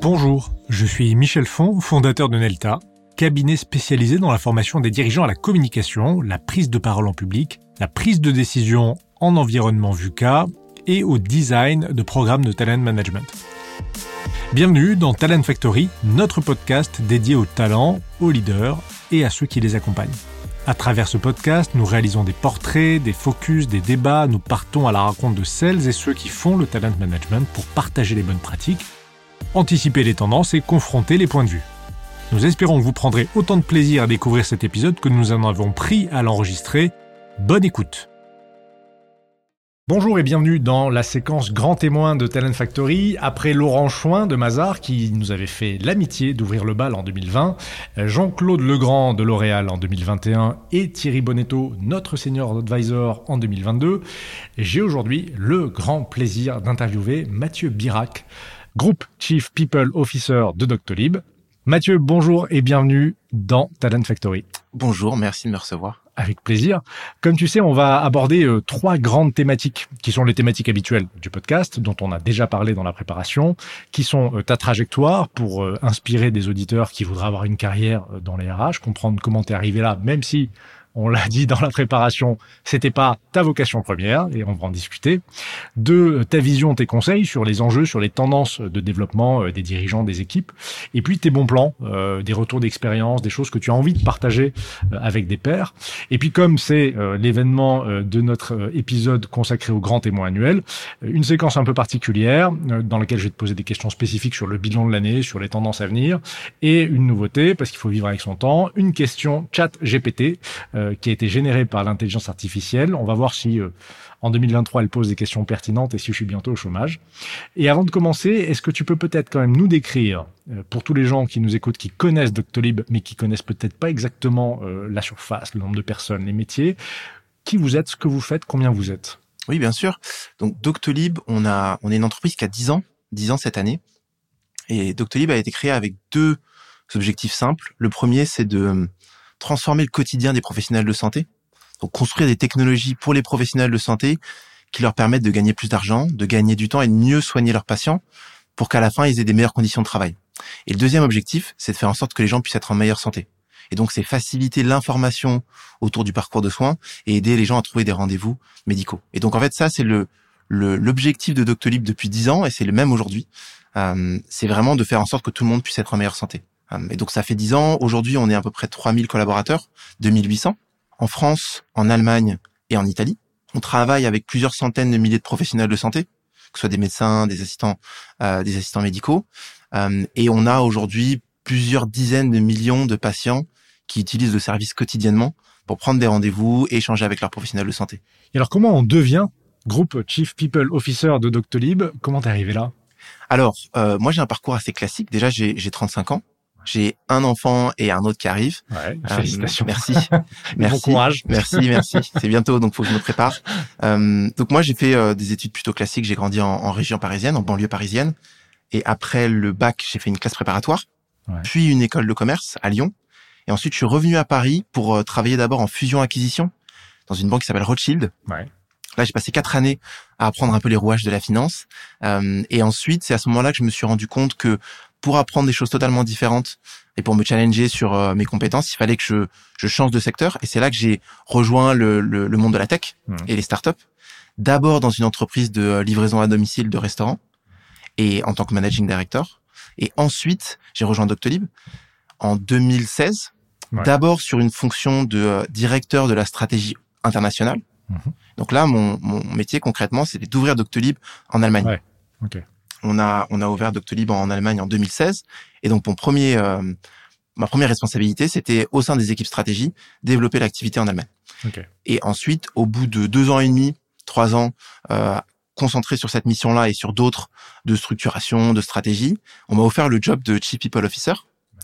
Bonjour, je suis Michel Font, fondateur de Nelta, cabinet spécialisé dans la formation des dirigeants à la communication, la prise de parole en public, la prise de décision en environnement VUCA et au design de programmes de talent management. Bienvenue dans Talent Factory, notre podcast dédié aux talents, aux leaders et à ceux qui les accompagnent. À travers ce podcast, nous réalisons des portraits, des focus, des débats, nous partons à la rencontre de celles et ceux qui font le talent management pour partager les bonnes pratiques anticiper les tendances et confronter les points de vue. Nous espérons que vous prendrez autant de plaisir à découvrir cet épisode que nous en avons pris à l'enregistrer. Bonne écoute Bonjour et bienvenue dans la séquence Grand témoin de Talent Factory. Après Laurent Chouin de Mazar qui nous avait fait l'amitié d'ouvrir le bal en 2020, Jean-Claude Legrand de L'Oréal en 2021 et Thierry Bonetto, notre senior advisor en 2022, j'ai aujourd'hui le grand plaisir d'interviewer Mathieu Birac, Group Chief People Officer de Doctolib. Mathieu, bonjour et bienvenue dans Talent Factory. Bonjour, merci de me recevoir. Avec plaisir. Comme tu sais, on va aborder euh, trois grandes thématiques qui sont les thématiques habituelles du podcast, dont on a déjà parlé dans la préparation, qui sont euh, ta trajectoire pour euh, inspirer des auditeurs qui voudraient avoir une carrière dans les RH, comprendre comment tu es arrivé là, même si on l'a dit dans la préparation, c'était pas ta vocation première et on va en discuter. Deux, ta vision, tes conseils sur les enjeux, sur les tendances de développement euh, des dirigeants, des équipes. Et puis tes bons plans, euh, des retours d'expérience, des choses que tu as envie de partager euh, avec des pairs. Et puis comme c'est l'événement de notre épisode consacré au grand témoin annuel, une séquence un peu particulière dans laquelle je vais te poser des questions spécifiques sur le bilan de l'année, sur les tendances à venir et une nouveauté parce qu'il faut vivre avec son temps, une question chat GPT euh, qui a été générée par l'intelligence artificielle. On va voir si euh, en 2023 elle pose des questions pertinentes et si je suis bientôt au chômage. Et avant de commencer, est-ce que tu peux peut-être quand même nous décrire, euh, pour tous les gens qui nous écoutent, qui connaissent Doctolib, mais qui connaissent peut-être pas exactement la surface, le nombre de personnes, les métiers, qui vous êtes, ce que vous faites, combien vous êtes? Oui, bien sûr. Donc Doctolib, on a, on est une entreprise qui a 10 ans, 10 ans cette année. Et Doctolib a été créé avec deux objectifs simples. Le premier, c'est de transformer le quotidien des professionnels de santé. Donc construire des technologies pour les professionnels de santé qui leur permettent de gagner plus d'argent, de gagner du temps et de mieux soigner leurs patients pour qu'à la fin, ils aient des meilleures conditions de travail. Et le deuxième objectif, c'est de faire en sorte que les gens puissent être en meilleure santé. Et donc, c'est faciliter l'information autour du parcours de soins et aider les gens à trouver des rendez-vous médicaux. Et donc, en fait, ça, c'est le l'objectif de Doctolib depuis dix ans et c'est le même aujourd'hui. Euh, c'est vraiment de faire en sorte que tout le monde puisse être en meilleure santé. Euh, et donc ça fait 10 ans. Aujourd'hui, on est à peu près 3000 collaborateurs, 2800 en France, en Allemagne et en Italie. On travaille avec plusieurs centaines de milliers de professionnels de santé, que ce soit des médecins, des assistants, euh, des assistants médicaux. Euh, et on a aujourd'hui plusieurs dizaines de millions de patients qui utilisent le service quotidiennement pour prendre des rendez-vous et échanger avec leurs professionnels de santé. Et alors comment on devient groupe Chief People Officer de Doctolib? Comment t'es arrivé là? Alors, euh, moi j'ai un parcours assez classique. Déjà, j'ai 35 ans. J'ai un enfant et un autre qui arrive. Ouais, euh, félicitations. merci. merci. Bon courage. Merci, merci. C'est bientôt, donc faut que je me prépare. Euh, donc moi, j'ai fait euh, des études plutôt classiques. J'ai grandi en, en, région parisienne, en banlieue parisienne. Et après le bac, j'ai fait une classe préparatoire, ouais. puis une école de commerce à Lyon. Et ensuite, je suis revenu à Paris pour euh, travailler d'abord en fusion-acquisition dans une banque qui s'appelle Rothschild. Ouais. Là, j'ai passé quatre années à apprendre un peu les rouages de la finance. Euh, et ensuite, c'est à ce moment-là que je me suis rendu compte que pour apprendre des choses totalement différentes et pour me challenger sur euh, mes compétences, il fallait que je, je change de secteur. Et c'est là que j'ai rejoint le, le, le, monde de la tech mmh. et les startups. D'abord dans une entreprise de euh, livraison à domicile de restaurants et en tant que managing director. Et ensuite, j'ai rejoint Doctolib en 2016. Ouais. D'abord sur une fonction de euh, directeur de la stratégie internationale. Mmh. Donc là, mon, mon métier concrètement, c'était d'ouvrir Doctolib en Allemagne. Ouais. Okay on a on a ouvert Doctolib en Allemagne en 2016 et donc mon premier euh, ma première responsabilité c'était au sein des équipes stratégie développer l'activité en Allemagne. Okay. Et ensuite au bout de deux ans et demi, trois ans euh, concentré sur cette mission-là et sur d'autres de structuration, de stratégie, on m'a offert le job de Chief People Officer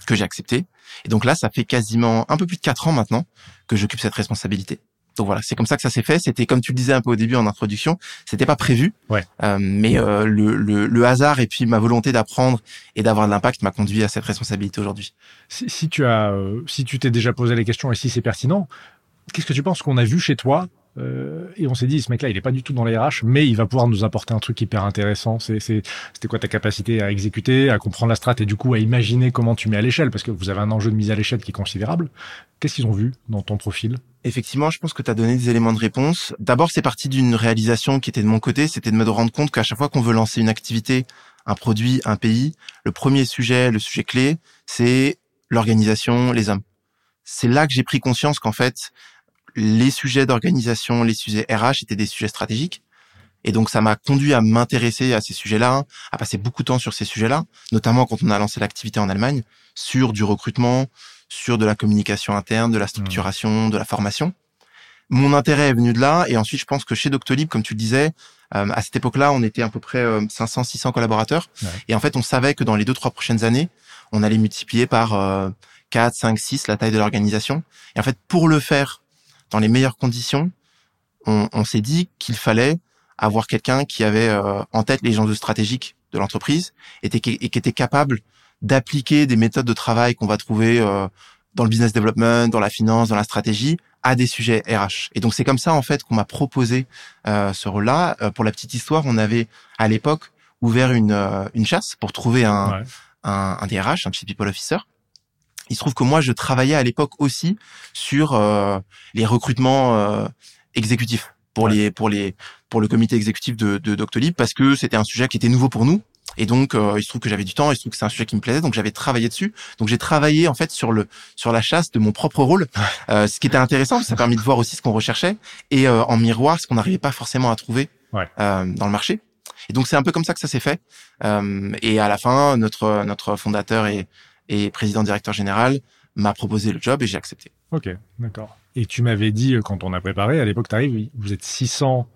que j'ai accepté. Et donc là, ça fait quasiment un peu plus de quatre ans maintenant que j'occupe cette responsabilité. Donc voilà, c'est comme ça que ça s'est fait. C'était comme tu le disais un peu au début en introduction, c'était pas prévu. Ouais. Euh, mais euh, le, le, le, hasard et puis ma volonté d'apprendre et d'avoir de l'impact m'a conduit à cette responsabilité aujourd'hui. Si, si, tu as, euh, si tu t'es déjà posé les questions et si c'est pertinent, qu'est-ce que tu penses qu'on a vu chez toi Euh, et on s'est dit, ce mec-là, il est pas du tout dans les RH, mais il va pouvoir nous apporter un truc hyper intéressant. C'était quoi ta capacité à exécuter, à comprendre la strat et du coup à imaginer comment tu mets à l'échelle, parce que vous avez un enjeu de mise à l'échelle qui est considérable. Qu'est-ce qu'ils ont vu dans ton profil? Effectivement, je pense que tu as donné des éléments de réponse. D'abord, c'est parti d'une réalisation qui était de mon côté, c'était de me rendre compte qu'à chaque fois qu'on veut lancer une activité, un produit, un pays, le premier sujet, le sujet clé, c'est l'organisation, les hommes. C'est là que j'ai pris conscience qu'en fait, les sujets d'organisation, les sujets RH étaient des sujets stratégiques. Et donc, ça m'a conduit à m'intéresser à ces sujets-là, à passer beaucoup de temps sur ces sujets-là, notamment quand on a lancé l'activité en Allemagne, sur du recrutement, sur de la communication interne, de la structuration, de la formation. Mon intérêt est venu de là, et ensuite, je pense que chez Doctolib, comme tu le disais, euh, à cette époque-là, on était à peu près 500-600 euh, collaborateurs, et en fait, on savait que dans les deux trois prochaines années, on allait multiplier par euh, 4, 5, 6 la taille de l'organisation. Et en fait, pour le faire dans les meilleures conditions, on, on s'est dit qu'il fallait avoir quelqu'un qui avait euh, en tête les enjeux stratégiques de l'entreprise et, et, qui était capable d'appliquer des méthodes de travail qu'on va trouver euh, dans le business development, dans la finance, dans la stratégie, à des sujets RH. Et donc c'est comme ça en fait qu'on m'a proposé euh, ce rôle-là. Euh, pour la petite histoire, on avait à l'époque ouvert une, euh, une chasse pour trouver un, un, un DRH, un Chief People Officer. Il se trouve que moi, je travaillais à l'époque aussi sur euh, les recrutements euh, exécutifs pour les pour les pour le comité exécutif de, de Doctolib parce que c'était un sujet qui était nouveau pour nous. Et donc euh, il se trouve que j'avais du temps il se trouve que c'est un sujet qui me plaisait donc j'avais travaillé dessus. Donc j'ai travaillé en fait sur le sur la chasse de mon propre rôle euh, ce qui était intéressant ça a permis de voir aussi ce qu'on recherchait. Et euh, en miroir ce qu'on n'arrivait pas forcément à trouver ouais. dans le marché. Et donc c'est un peu comme ça que ça s'est fait. Et à la fin notre notre fondateur et et président directeur général m'a proposé le job et j'ai accepté. Ok, d'accord. Et tu m'avais dit, euh, quand on a préparé, à l'époque, tu arrives, vous êtes 600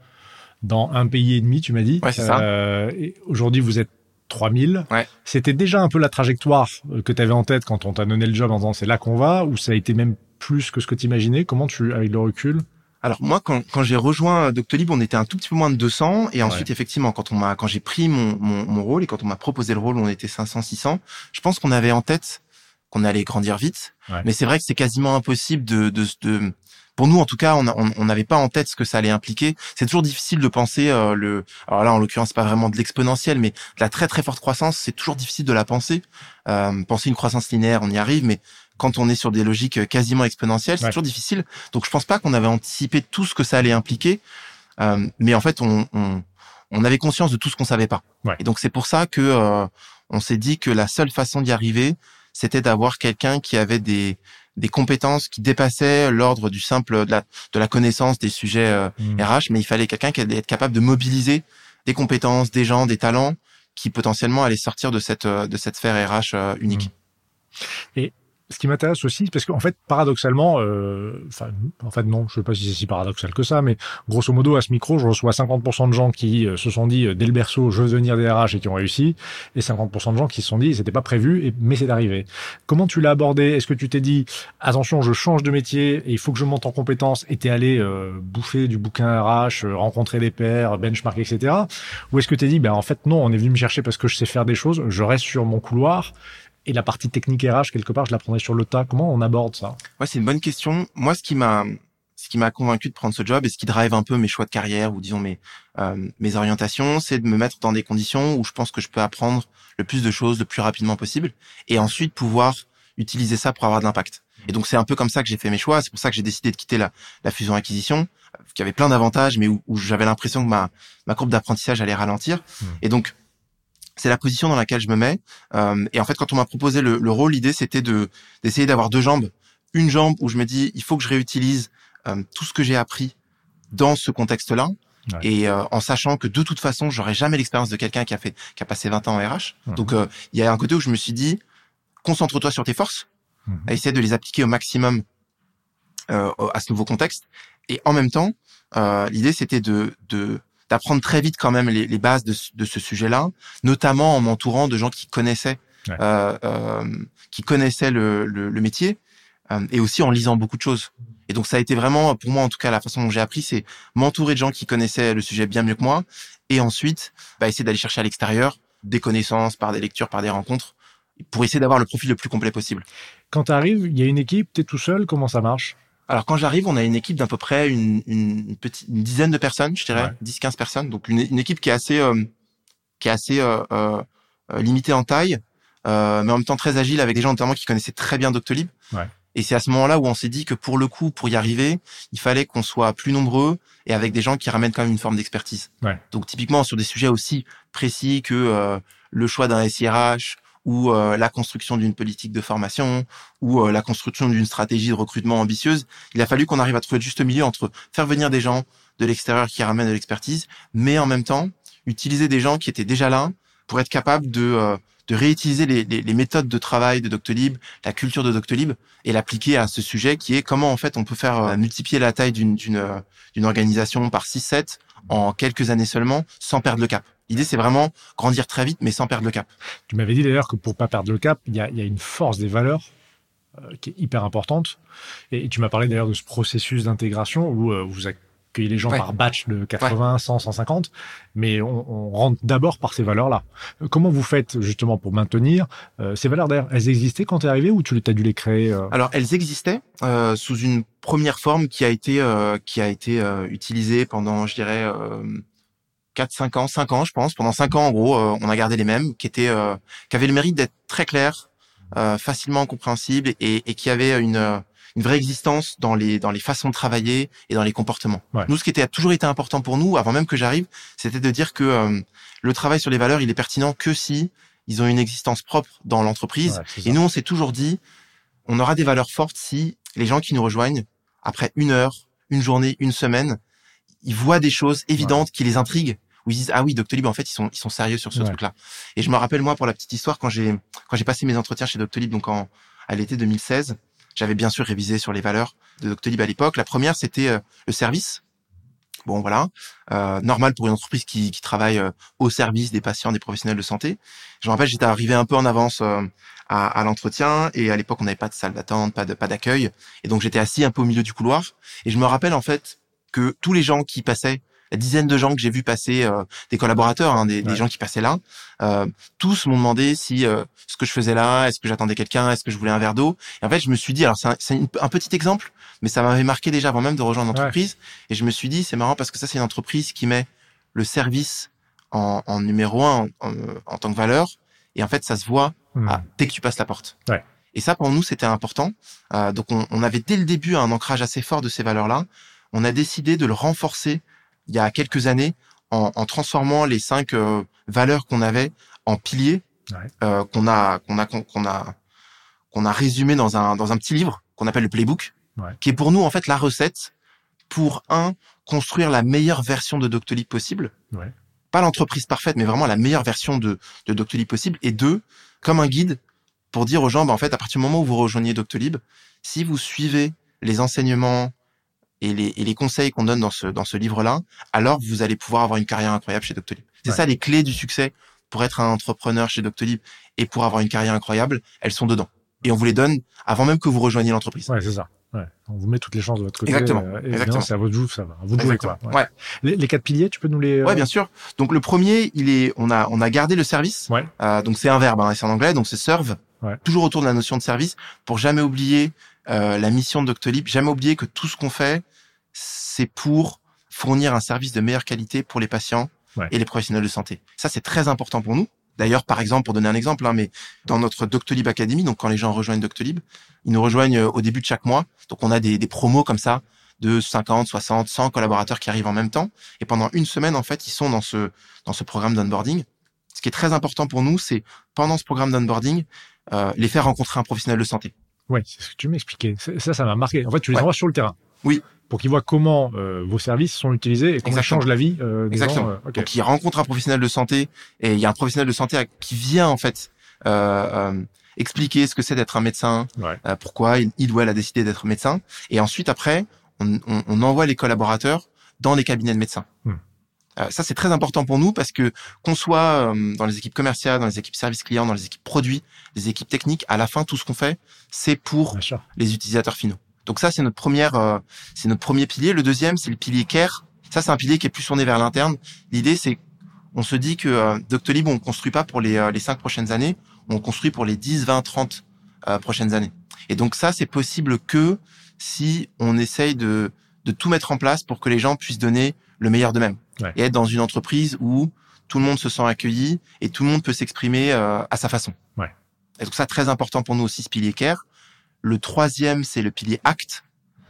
dans un pays et demi, tu m'as dit. Ouais, c'est ça. Euh, Aujourd'hui, vous êtes 3000. Ouais. C'était déjà un peu la trajectoire euh, que tu avais en tête quand on t'a donné le job en disant c'est là qu'on va, ou ça a été même plus que ce que tu imaginais Comment tu, avec le recul alors moi, quand, quand j'ai rejoint Doctolib, on était un tout petit peu moins de 200, et ensuite ouais. effectivement, quand on m'a, quand j'ai pris mon, mon, mon, rôle et quand on m'a proposé le rôle, on était 500, 600. Je pense qu'on avait en tête qu'on allait grandir vite, ouais. mais c'est vrai que c'est quasiment impossible de, de, de, pour nous en tout cas, on n'avait pas en tête ce que ça allait impliquer. C'est toujours difficile de penser euh, le. Alors là, en l'occurrence, pas vraiment de l'exponentiel, mais de la très très forte croissance, c'est toujours difficile de la penser. Euh, penser une croissance linéaire, on y arrive, mais quand on est sur des logiques quasiment exponentielles, c'est Ouais. toujours difficile. Donc je pense pas qu'on avait anticipé tout ce que ça allait impliquer, Euh, mais en fait, on, on, on avait conscience de tout ce qu'on savait pas. Ouais. Et donc c'est pour ça que euh, on s'est dit que la seule façon d'y arriver, c'était d'avoir quelqu'un qui avait des des compétences qui dépassaient l'ordre du simple de la, de la connaissance des sujets euh, Mmh. RH, mais il fallait quelqu'un qui allait être capable de mobiliser des compétences, des gens, des talents qui potentiellement allaient sortir de cette euh, de cette sphère RH euh, unique. Ce qui m'intéresse aussi, parce qu'en fait, paradoxalement, euh, enfin, en fait, non, je sais pas si c'est si paradoxal que ça, mais grosso modo, à ce micro, je reçois 50% de gens qui euh, se sont dit, euh, dès le berceau, je veux devenir DRH et qui ont réussi, et 50% de gens qui se sont dit, c'était pas prévu, mais c'est arrivé. Comment tu l'as abordé? Est-ce que tu t'es dit, attention, je change de métier, et il faut que je monte en compétences, et t'es allé euh, bouffer du bouquin RH, rencontrer des pairs, benchmark, etc. Ou est-ce que t'es dit, ben, en fait, non, on est venu me chercher parce que je sais faire des choses, je reste sur mon couloir, et la partie technique RH, quelque part, je l'apprendrai sur le tas. Comment on aborde ça? Ouais, c'est une bonne question. Moi, ce qui m'a ce qui m'a convaincu de prendre ce job et ce qui drive un peu mes choix de carrière ou disons mes euh, mes orientations, c'est de me mettre dans des conditions où je pense que je peux apprendre le plus de choses le plus rapidement possible et ensuite pouvoir utiliser ça pour avoir de l'impact. Et donc c'est un peu comme ça que j'ai fait mes choix. C'est pour ça que j'ai décidé de quitter la, la fusion acquisition, euh, qui avait plein d'avantages, mais où, où j'avais l'impression que ma ma courbe d'apprentissage allait ralentir. Mmh. Et donc c'est la position dans laquelle je me mets. Euh, et en fait, quand on m'a proposé le, le rôle, l'idée c'était de d'essayer d'avoir deux jambes. Une jambe où je me dis il faut que je réutilise euh, tout ce que j'ai appris dans ce contexte-là. Ouais. Et euh, en sachant que de toute façon, j'aurais jamais l'expérience de quelqu'un qui a fait, qui a passé 20 ans en RH. Donc, euh, il y a un côté où je me suis dit, concentre-toi sur tes forces, à essayer de les appliquer au maximum euh, à ce nouveau contexte. Et en même temps, euh, l'idée c'était de, de d'apprendre très vite quand même les, les bases de, ce- de ce sujet-là, notamment en m'entourant de gens qui connaissaient, Ouais. euh, euh, qui connaissaient le, le, le métier, euh, et aussi en lisant beaucoup de choses. Et donc ça a été vraiment, pour moi en tout cas, la façon dont j'ai appris, c'est m'entourer de gens qui connaissaient le sujet bien mieux que moi, et ensuite bah, essayer d'aller chercher à l'extérieur des connaissances par des lectures, par des rencontres, pour essayer d'avoir le profil le plus complet possible. Quand tu arrives, il y a une équipe, tu es tout seul, comment ça marche? Alors quand j'arrive, on a une équipe d'à peu près une, une, petite une dizaine de personnes, je dirais, 10-15 personnes. Donc une, une, équipe qui est assez euh, qui est assez euh, euh, limitée en taille, euh, mais en même temps très agile avec des gens notamment qui connaissaient très bien Doctolib. Ouais. Et c'est à ce moment-là où on s'est dit que pour le coup, pour y arriver, il fallait qu'on soit plus nombreux et avec des gens qui ramènent quand même une forme d'expertise. Ouais. Donc typiquement sur des sujets aussi précis que euh, le choix d'un SIRH ou euh, la construction d'une politique de formation ou euh, la construction d'une stratégie de recrutement ambitieuse, il a fallu qu'on arrive à trouver le juste milieu entre faire venir des gens de l'extérieur qui ramènent de l'expertise, mais en même temps utiliser des gens qui étaient déjà là pour être capable de euh, de réutiliser les, les, les, méthodes de travail de Doctolib, la culture de Doctolib, et l'appliquer à ce sujet qui est comment en fait on peut faire euh, multiplier la taille d'une euh, organisation par 6-7 en quelques années seulement sans perdre le cap. L'idée c'est vraiment grandir très vite mais sans perdre le cap. Tu m'avais dit d'ailleurs que pour pas perdre le cap, il y a, y a une force des valeurs euh, qui est hyper importante. Et, et tu m'as parlé d'ailleurs de ce processus d'intégration où euh, vous accueillez les gens Ouais. par batch de 80, 100, 150, mais on, on rentre d'abord par ces valeurs-là. Euh, Comment vous faites justement pour maintenir euh, ces valeurs d'ailleurs? Elles existaient quand tu es arrivé ou tu as dû les créer euh? Alors elles existaient euh, sous une première forme qui a été euh, qui a été euh, utilisée pendant je dirais euh, 4 5 ans, 5 ans je pense. Pendant 5 ans en gros, euh, on a gardé les mêmes qui étaient euh, qui avaient le mérite d'être très clairs, euh, facilement compréhensibles et, et qui avaient une une vraie existence dans les dans les façons de travailler et dans les comportements. Ouais. Nous ce qui était a toujours été important pour nous avant même que j'arrive, c'était de dire que euh, le travail sur les valeurs, il est pertinent que si ils ont une existence propre dans l'entreprise Ouais, et nous, on s'est toujours dit, on aura des valeurs fortes si les gens qui nous rejoignent, après une heure, une journée, une semaine, ils voient des choses évidentes qui les intriguent, où ils disent, ah oui, Doctolib, en fait, ils sont, ils sont sérieux sur ce Ouais. truc-là. Et je me rappelle, moi, pour la petite histoire, quand j'ai, quand j'ai passé mes entretiens chez Doctolib, donc en, à l'été 2016, j'avais bien sûr révisé sur les valeurs de Doctolib à l'époque. La première, c'était euh, le service. Bon, voilà. Euh, normal pour une entreprise qui, qui travaille euh, au service des patients, des professionnels de santé. Je me rappelle, j'étais arrivé un peu en avance euh, à, à l'entretien et à l'époque, on n'avait pas de salle d'attente, pas de pas d'accueil. Et donc, j'étais assis un peu au milieu du couloir. Et je me rappelle, en fait, que tous les gens qui passaient, la dizaine de gens que j'ai vu passer, euh, des collaborateurs, hein, des, des Ouais. gens qui passaient là, euh, tous m'ont demandé si euh, ce que je faisais là, est-ce que j'attendais quelqu'un, est-ce que je voulais un verre d'eau. Et en fait, je me suis dit, alors c'est un, un petit exemple, mais ça m'avait marqué déjà avant même de rejoindre l'entreprise. Et je me suis dit, c'est marrant parce que ça, c'est une entreprise qui met le service en, en numéro un en, en- en tant que valeur. Et en fait, ça se voit Hmm. ah, dès que tu passes la porte. Ouais. Et ça, pour nous, c'était important. Euh, donc, on, on avait dès le début un ancrage assez fort de ces valeurs-là. On a décidé de le renforcer il y a quelques années en, en transformant les cinq euh, valeurs qu'on avait en piliers Ouais. euh, qu'on a qu'on a qu'on a qu'on a résumé dans un dans un petit livre qu'on appelle le playbook, Ouais. qui est pour nous en fait la recette pour un construire la meilleure version de Doctolib possible. Ouais. Pas l'entreprise parfaite, mais vraiment la meilleure version de de Doctolib possible. Et deux, comme un guide pour dire aux gens, bah, en fait, à partir du moment où vous rejoignez Doctolib, si vous suivez les enseignements et les, et les conseils qu'on donne dans ce, dans ce livre-là, alors vous allez pouvoir avoir une carrière incroyable chez Doctolib. C'est Ouais. ça les clés du succès pour être un entrepreneur chez Doctolib et pour avoir une carrière incroyable, elles sont dedans. Et on vous les donne avant même que vous rejoigniez l'entreprise. Ouais, c'est ça. Ouais. On vous met toutes les chances de votre côté. Exactement. euh, et Exactement. C'est à votre joue, ça va. À vous de jouer, quoi. Ouais. Les, les quatre piliers, tu peux nous les. euh, Ouais, bien sûr. Donc le premier, il est, on a, on a gardé le service. Ouais. Euh, donc c'est un verbe, hein, c'est en anglais, donc c'est serve. Ouais. Toujours autour de la notion de service, pour jamais oublier euh, la mission de Doctolib, jamais oublier que tout ce qu'on fait, c'est pour fournir un service de meilleure qualité pour les patients Ouais. et les professionnels de santé. Ça, c'est très important pour nous. D'ailleurs, par exemple, pour donner un exemple, hein, mais dans notre Doctolib Academy, donc quand les gens rejoignent Doctolib, ils nous rejoignent euh, au début de chaque mois. Donc on a des, des promos comme ça de 50, 60, 100 collaborateurs qui arrivent en même temps. Et pendant une semaine, en fait, ils sont dans ce dans ce programme d'onboarding. Ce qui est très important pour nous, c'est pendant ce programme d'onboarding, euh, les faire rencontrer un professionnel de santé. Ouais, c'est ce que tu m'expliquais. Ça, ça m'a marqué. En fait, tu les Ouais. envoies sur le terrain. Oui. Pour qu'ils voient comment euh, vos services sont utilisés et comment changent la vie euh, des Exactement. gens. euh, ok. Donc, ils rencontrent un professionnel de santé et il y a un professionnel de santé qui vient en fait euh, euh, expliquer ce que c'est d'être un médecin, Ouais. euh, pourquoi il, il ou elle a décidé d'être médecin. Et ensuite, après, on, on- on envoie les collaborateurs dans les cabinets de médecins. Hmm. Euh, ça, c'est très important pour nous parce que qu'on soit euh, dans les équipes commerciales, dans les équipes service client, dans les équipes produits, les équipes techniques, à la fin, tout ce qu'on fait, c'est pour Bien les utilisateurs finaux. Donc ça, c'est notre première, euh, c'est notre premier pilier. Le deuxième, c'est le pilier care. Ça, c'est un pilier qui est plus tourné vers l'interne. L'idée, c'est, on se dit que euh, Doctolib, on construit pas pour les, euh, les cinq prochaines années, on construit pour les 10, 20, 30 euh, prochaines années. Et donc ça, c'est possible que si on essaye de, de tout mettre en place pour que les gens puissent donner le meilleur d'eux-mêmes Ouais. et être dans une entreprise où tout le monde se sent accueilli et tout le monde peut s'exprimer euh, à sa façon. Ouais. Et donc ça, très important pour nous aussi, ce pilier care. Le troisième, c'est le pilier acte.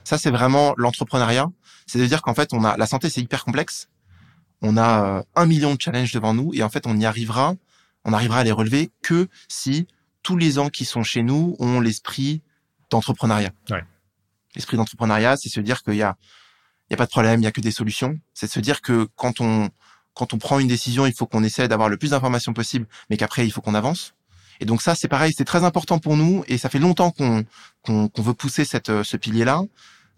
Ça, c'est vraiment l'entrepreneuriat. C'est de dire qu'en fait, on a la santé, c'est hyper complexe. On a euh, un million de challenges devant nous et en fait, on y arrivera, on arrivera à les relever que si tous les gens qui sont chez nous ont l'esprit d'entrepreneuriat. Ouais. L'esprit d'entrepreneuriat, c'est se dire qu'il y a, il y a pas de problème, il y a que des solutions. C'est de se dire que quand on, quand on prend une décision, il faut qu'on essaie d'avoir le plus d'informations possible, mais qu'après, il faut qu'on avance. Et donc ça, c'est pareil, c'est très important pour nous et ça fait longtemps qu'on qu'on veut pousser cette, euh, ce pilier-là.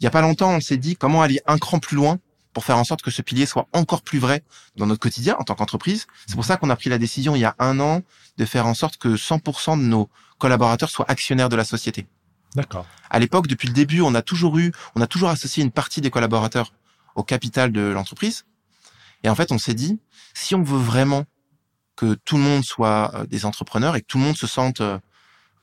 Il y a pas longtemps, on s'est dit comment aller un cran plus loin pour faire en sorte que ce pilier soit encore plus vrai dans notre quotidien en tant qu'entreprise. C'est pour ça qu'on a pris la décision il y a un an de faire en sorte que 100% de nos collaborateurs soient actionnaires de la société. D'accord. À l'époque, depuis le début, on a toujours eu, on a toujours associé une partie des collaborateurs au capital de l'entreprise. Et en fait, on s'est dit, si on veut vraiment que tout le monde soit euh, des entrepreneurs et que tout le monde se sente euh,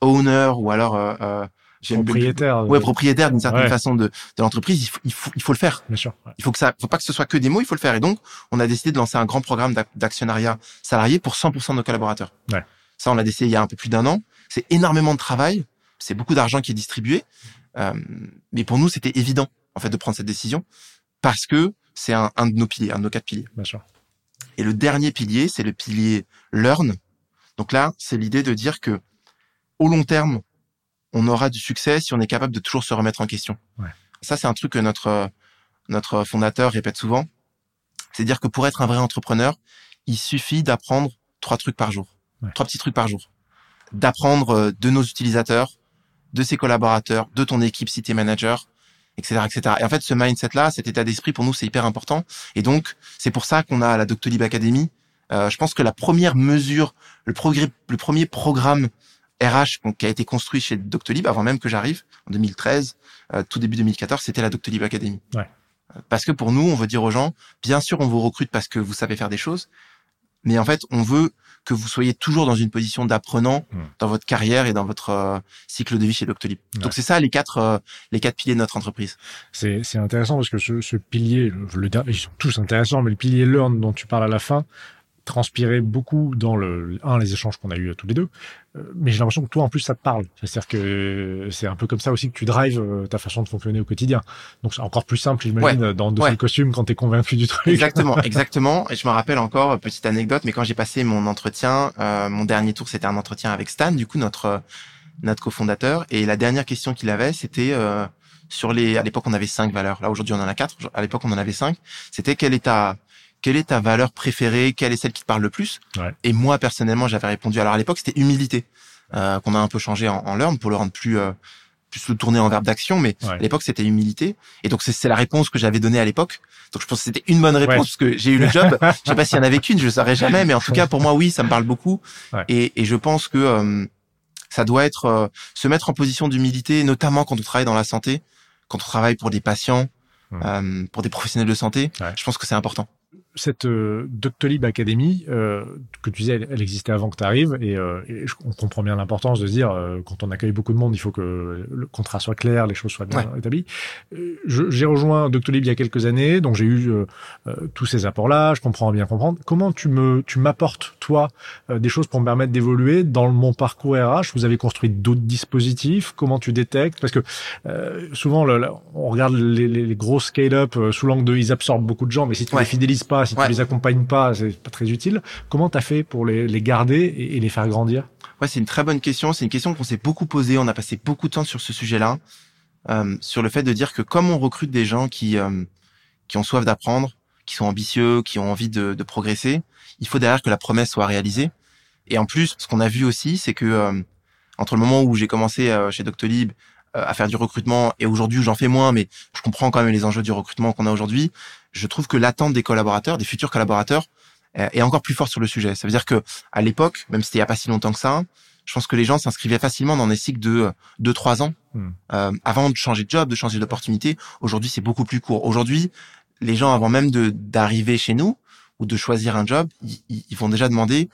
owner ou alors euh, euh, Propriétaire. ouais, propriétaire d'une certaine Ouais. façon de, de l'entreprise, il faut, il, faut, il faut le faire. Bien sûr. ouais. Il faut que ça, faut pas que ce soit que des mots, il faut le faire. Et donc, on a décidé de lancer un grand programme d'ac- d'actionnariat salarié pour 100% de nos collaborateurs. Ouais. Ça, on l'a décidé il y a un peu plus d'un an. C'est énormément de travail. C'est beaucoup d'argent qui est distribué. Euh, mais pour nous, c'était évident, en fait, de prendre cette décision parce que c'est un, un de nos piliers, un de nos quatre piliers. Bien sûr. Et le dernier pilier, c'est le pilier learn. Donc là, c'est l'idée de dire que au long terme, on aura du succès si on est capable de toujours se remettre en question. Ouais. Ça, c'est un truc que notre notre fondateur répète souvent. C'est dire que pour être un vrai entrepreneur, il suffit d'apprendre trois trucs par jour, Ouais. trois petits trucs par jour, d'apprendre euh, de nos utilisateurs, de ses collaborateurs, de ton équipe si t'es manager, etc., etc. Et en fait, ce mindset-là, cet état d'esprit, pour nous, c'est hyper important. Et donc, c'est pour ça qu'on a la Doctolib Academy. Euh, je pense que la première mesure, le, progrès, le premier programme RH qui a été construit chez Doctolib, avant même que j'arrive, en 2013, euh, tout début 2014, c'était la Doctolib Academy. Ouais. Euh, Parce que pour nous, on veut dire aux gens, bien sûr, on vous recrute parce que vous savez faire des choses, mais en fait, on veut que vous soyez toujours dans une position d'apprenant Hmm. dans votre carrière et dans votre euh, cycle de vie chez Doctolib. Ouais. Donc c'est ça les quatre euh, les quatre piliers de notre entreprise. C'est c'est intéressant parce que ce, ce pilier, le, le dernier- ils sont tous intéressants, mais le pilier learn dont tu parles à la fin transpirait beaucoup dans le un les échanges qu'on a eu tous les deux. Euh, mais j'ai l'impression que toi en plus ça te parle. C'est-à-dire que c'est un peu comme ça aussi que tu drives euh, ta façon de fonctionner au quotidien. Donc c'est encore plus simple, j'imagine, dans de Ouais. costume quand t'es convaincu du truc. Exactement, exactement. Et je me rappelle encore petite anecdote, mais quand j'ai passé mon entretien, euh, mon dernier tour, c'était un entretien avec Stan, du coup notre euh, notre cofondateur, et la dernière question qu'il avait, c'était euh, sur les. À l'époque, on avait cinq valeurs. Là, aujourd'hui, on en a quatre. À l'époque, on en avait cinq. C'était quelle est ta quelle est ta valeur préférée Quelle est celle qui te parle le plus Ouais. Et moi, personnellement, j'avais répondu. Alors à l'époque, c'était humilité, euh, qu'on a un peu changé en, en learn pour le rendre plus euh, plus le tourner en verbe d'action, mais Ouais. à l'époque, c'était humilité. Et donc, c'est- la réponse que j'avais donnée à l'époque. Donc, je pense que c'était une bonne réponse Ouais. parce que j'ai eu le job. je sais pas s'il y en avait qu'une, je le saurais jamais, mais en tout cas, pour moi, oui, ça me parle beaucoup. Ouais. Et, et je pense que euh, ça doit être euh, se mettre en position d'humilité, notamment quand on travaille dans la santé, quand on travaille pour des patients, euh, pour des professionnels de santé. Ouais. Je pense que c'est important. Cette euh, Doctolib Academy, euh, que tu disais, elle, elle existait avant que tu arrives, et, euh, et on comprend bien l'importance de se dire, euh, quand on accueille beaucoup de monde, il faut que le contrat soit clair, les choses soient bien établies. Euh, J'ai rejoint Doctolib il y a quelques années, donc j'ai eu euh, tous ces apports-là, je comprends bien comprendre. Comment tu me, tu m'apportes toi euh, des choses pour me permettre d'évoluer dans mon parcours RH Vous avez construit d'autres dispositifs Comment tu détectes? Parce que euh, souvent, le- le- on regarde les, les, les gros scale-up euh, sous l'angle de ils absorbent beaucoup de gens, mais si tu Ouais. les fidélises pas, si Ouais. tu les accompagnes pas, c'est pas très utile. Comment t'as fait pour les, les garder et, et les faire grandir? Ouais, c'est une très bonne question. C'est une question qu'on s'est beaucoup posée. On a passé beaucoup de temps sur ce sujet-là, euh, sur le fait de dire que comme on recrute des gens qui euh, qui ont soif d'apprendre, qui sont ambitieux, qui ont envie de, de progresser, il faut derrière que la promesse soit réalisée. Et en plus, ce qu'on a vu aussi, c'est que euh, entre le moment où j'ai commencé euh, chez Doctolib euh, à faire du recrutement et aujourd'hui où j'en fais moins, mais je comprends quand même les enjeux du recrutement qu'on a aujourd'hui, je trouve que l'attente des collaborateurs, des futurs collaborateurs, euh, est encore plus forte sur le sujet. Ça veut dire que à l'époque, même si c'était il y a pas si longtemps que ça, je pense que les gens s'inscrivaient facilement dans des cycles de 2-3 ans Hmm. euh, avant de changer de job, de changer d'opportunité. Aujourd'hui, c'est beaucoup plus court. Aujourd'hui, les gens, avant même de d'arriver chez nous ou de choisir un job, ils vont déjà demander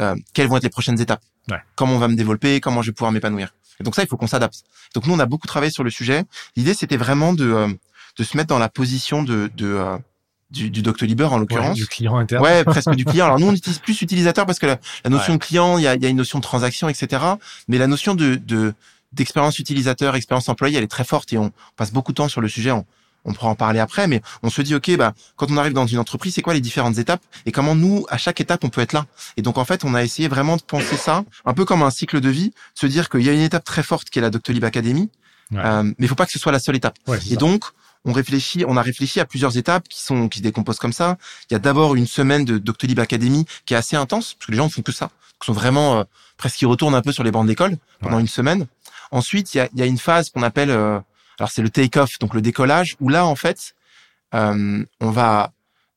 euh, quelles vont être les prochaines étapes. Ouais. Comment on va me développer, comment je vais pouvoir m'épanouir. Et donc ça, il faut qu'on s'adapte. Donc nous, on a beaucoup travaillé sur le sujet. L'idée, c'était vraiment de euh, de se mettre dans la position de, de euh, du, du Doctolib en l'occurrence. du client interne. Ouais, presque du client. Alors nous, on utilise plus utilisateur parce que la, la notion de client, il y a, y a, une notion de transaction, etc. Mais la notion de, de d'expérience utilisateur, expérience employée, elle est très forte et on passe beaucoup de temps sur le sujet. On, on pourra en parler après, mais on se dit, OK, bah, quand on arrive dans une entreprise, c'est quoi les différentes étapes et comment nous, à chaque étape, on peut être là? Et donc, en fait, on a essayé vraiment de penser ça un peu comme un cycle de vie, se dire qu'il y a une étape très forte qui est la Doctolib Academy, euh, mais il faut pas que ce soit la seule étape. Ouais, et ça. donc, on réfléchit, on a réfléchi à plusieurs étapes qui sont qui se décomposent comme ça. Il y a d'abord une semaine de Doctolib Academy qui est assez intense parce que les gens ne font que ça, Ils sont vraiment euh, presque ils retournent un peu sur les bancs d'école pendant Ouais. une semaine. Ensuite, il y a, il y a une phase qu'on appelle euh, alors c'est le take-off, donc le décollage, où là en fait euh, on va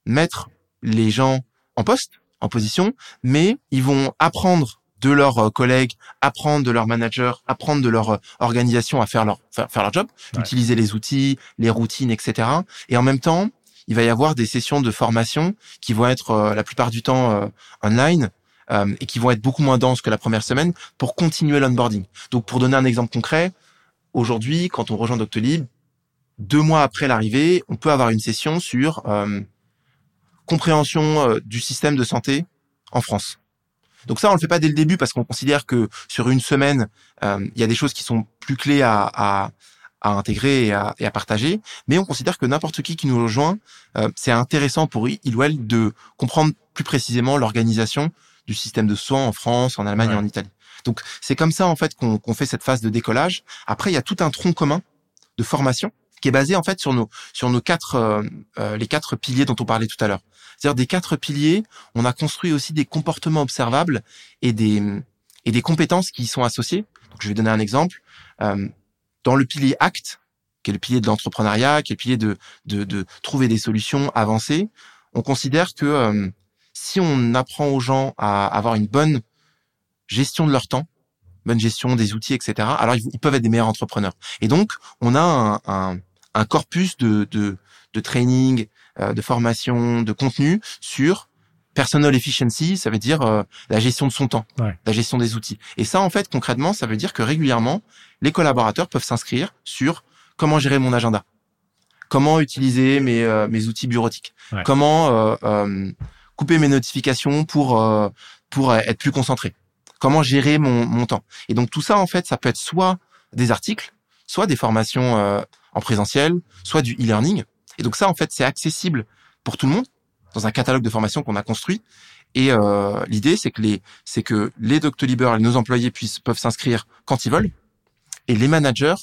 mettre les gens en poste, en position, mais ils vont apprendre de leurs euh, collègues, apprendre de leurs managers, apprendre de leur euh, organisation à faire leur faire, faire leur job, Ouais. utiliser les outils, les routines, etc. Et en même temps, il va y avoir des sessions de formation qui vont être euh, la plupart du temps euh, online euh, et qui vont être beaucoup moins denses que la première semaine pour continuer l'onboarding. Donc, pour donner un exemple concret, aujourd'hui, quand on rejoint Doctolib, deux mois après l'arrivée, on peut avoir une session sur euh, compréhension du système de santé en France. Donc ça, on le fait pas dès le début parce qu'on considère que sur une semaine, euh, il y a des choses qui sont plus clés à, à, à intégrer et à, et à partager. Mais on considère que n'importe qui qui nous rejoint, euh, c'est intéressant pour il ou elle de comprendre plus précisément l'organisation du système de soins en France, en Allemagne Ouais. et en Italie. Donc c'est comme ça en fait qu'on qu'on fait cette phase de décollage. Après, il y a tout un tronc commun de formation qui est basé en fait sur nos sur nos quatre euh, euh, les quatre piliers dont on parlait tout à l'heure. C'est-à-dire des quatre piliers, on a construit aussi des comportements observables et des et des compétences qui y sont associées. Donc je vais donner un exemple. Euh, dans le pilier acte, qui est le pilier de l'entrepreneuriat, qui est le pilier de de, de trouver des solutions avancées, on considère que euh, si on apprend aux gens à avoir une bonne gestion de leur temps, bonne gestion des outils, etc. Alors ils, peuvent être des meilleurs entrepreneurs. Et donc on a un, un, un corpus de, de, de training, euh, de formation, de contenu sur personal efficiency, ça veut dire euh, la gestion de son temps, Ouais. la gestion des outils. Et ça, en fait, concrètement, ça veut dire que régulièrement, les collaborateurs peuvent s'inscrire sur comment gérer mon agenda, comment utiliser mes, euh, mes outils bureautiques, Ouais. comment euh, euh, couper mes notifications pour euh, pour être plus concentré, comment gérer mon, mon temps. Et donc tout ça, en fait, ça peut être soit des articles, soit des formations euh, en présentiel, soit du e-learning. Et donc ça, en fait, c'est accessible pour tout le monde dans un catalogue de formations qu'on a construit. Et euh, l'idée, c'est que les, c'est que les Doctolibers et nos employés puissent peuvent s'inscrire quand ils veulent, et les managers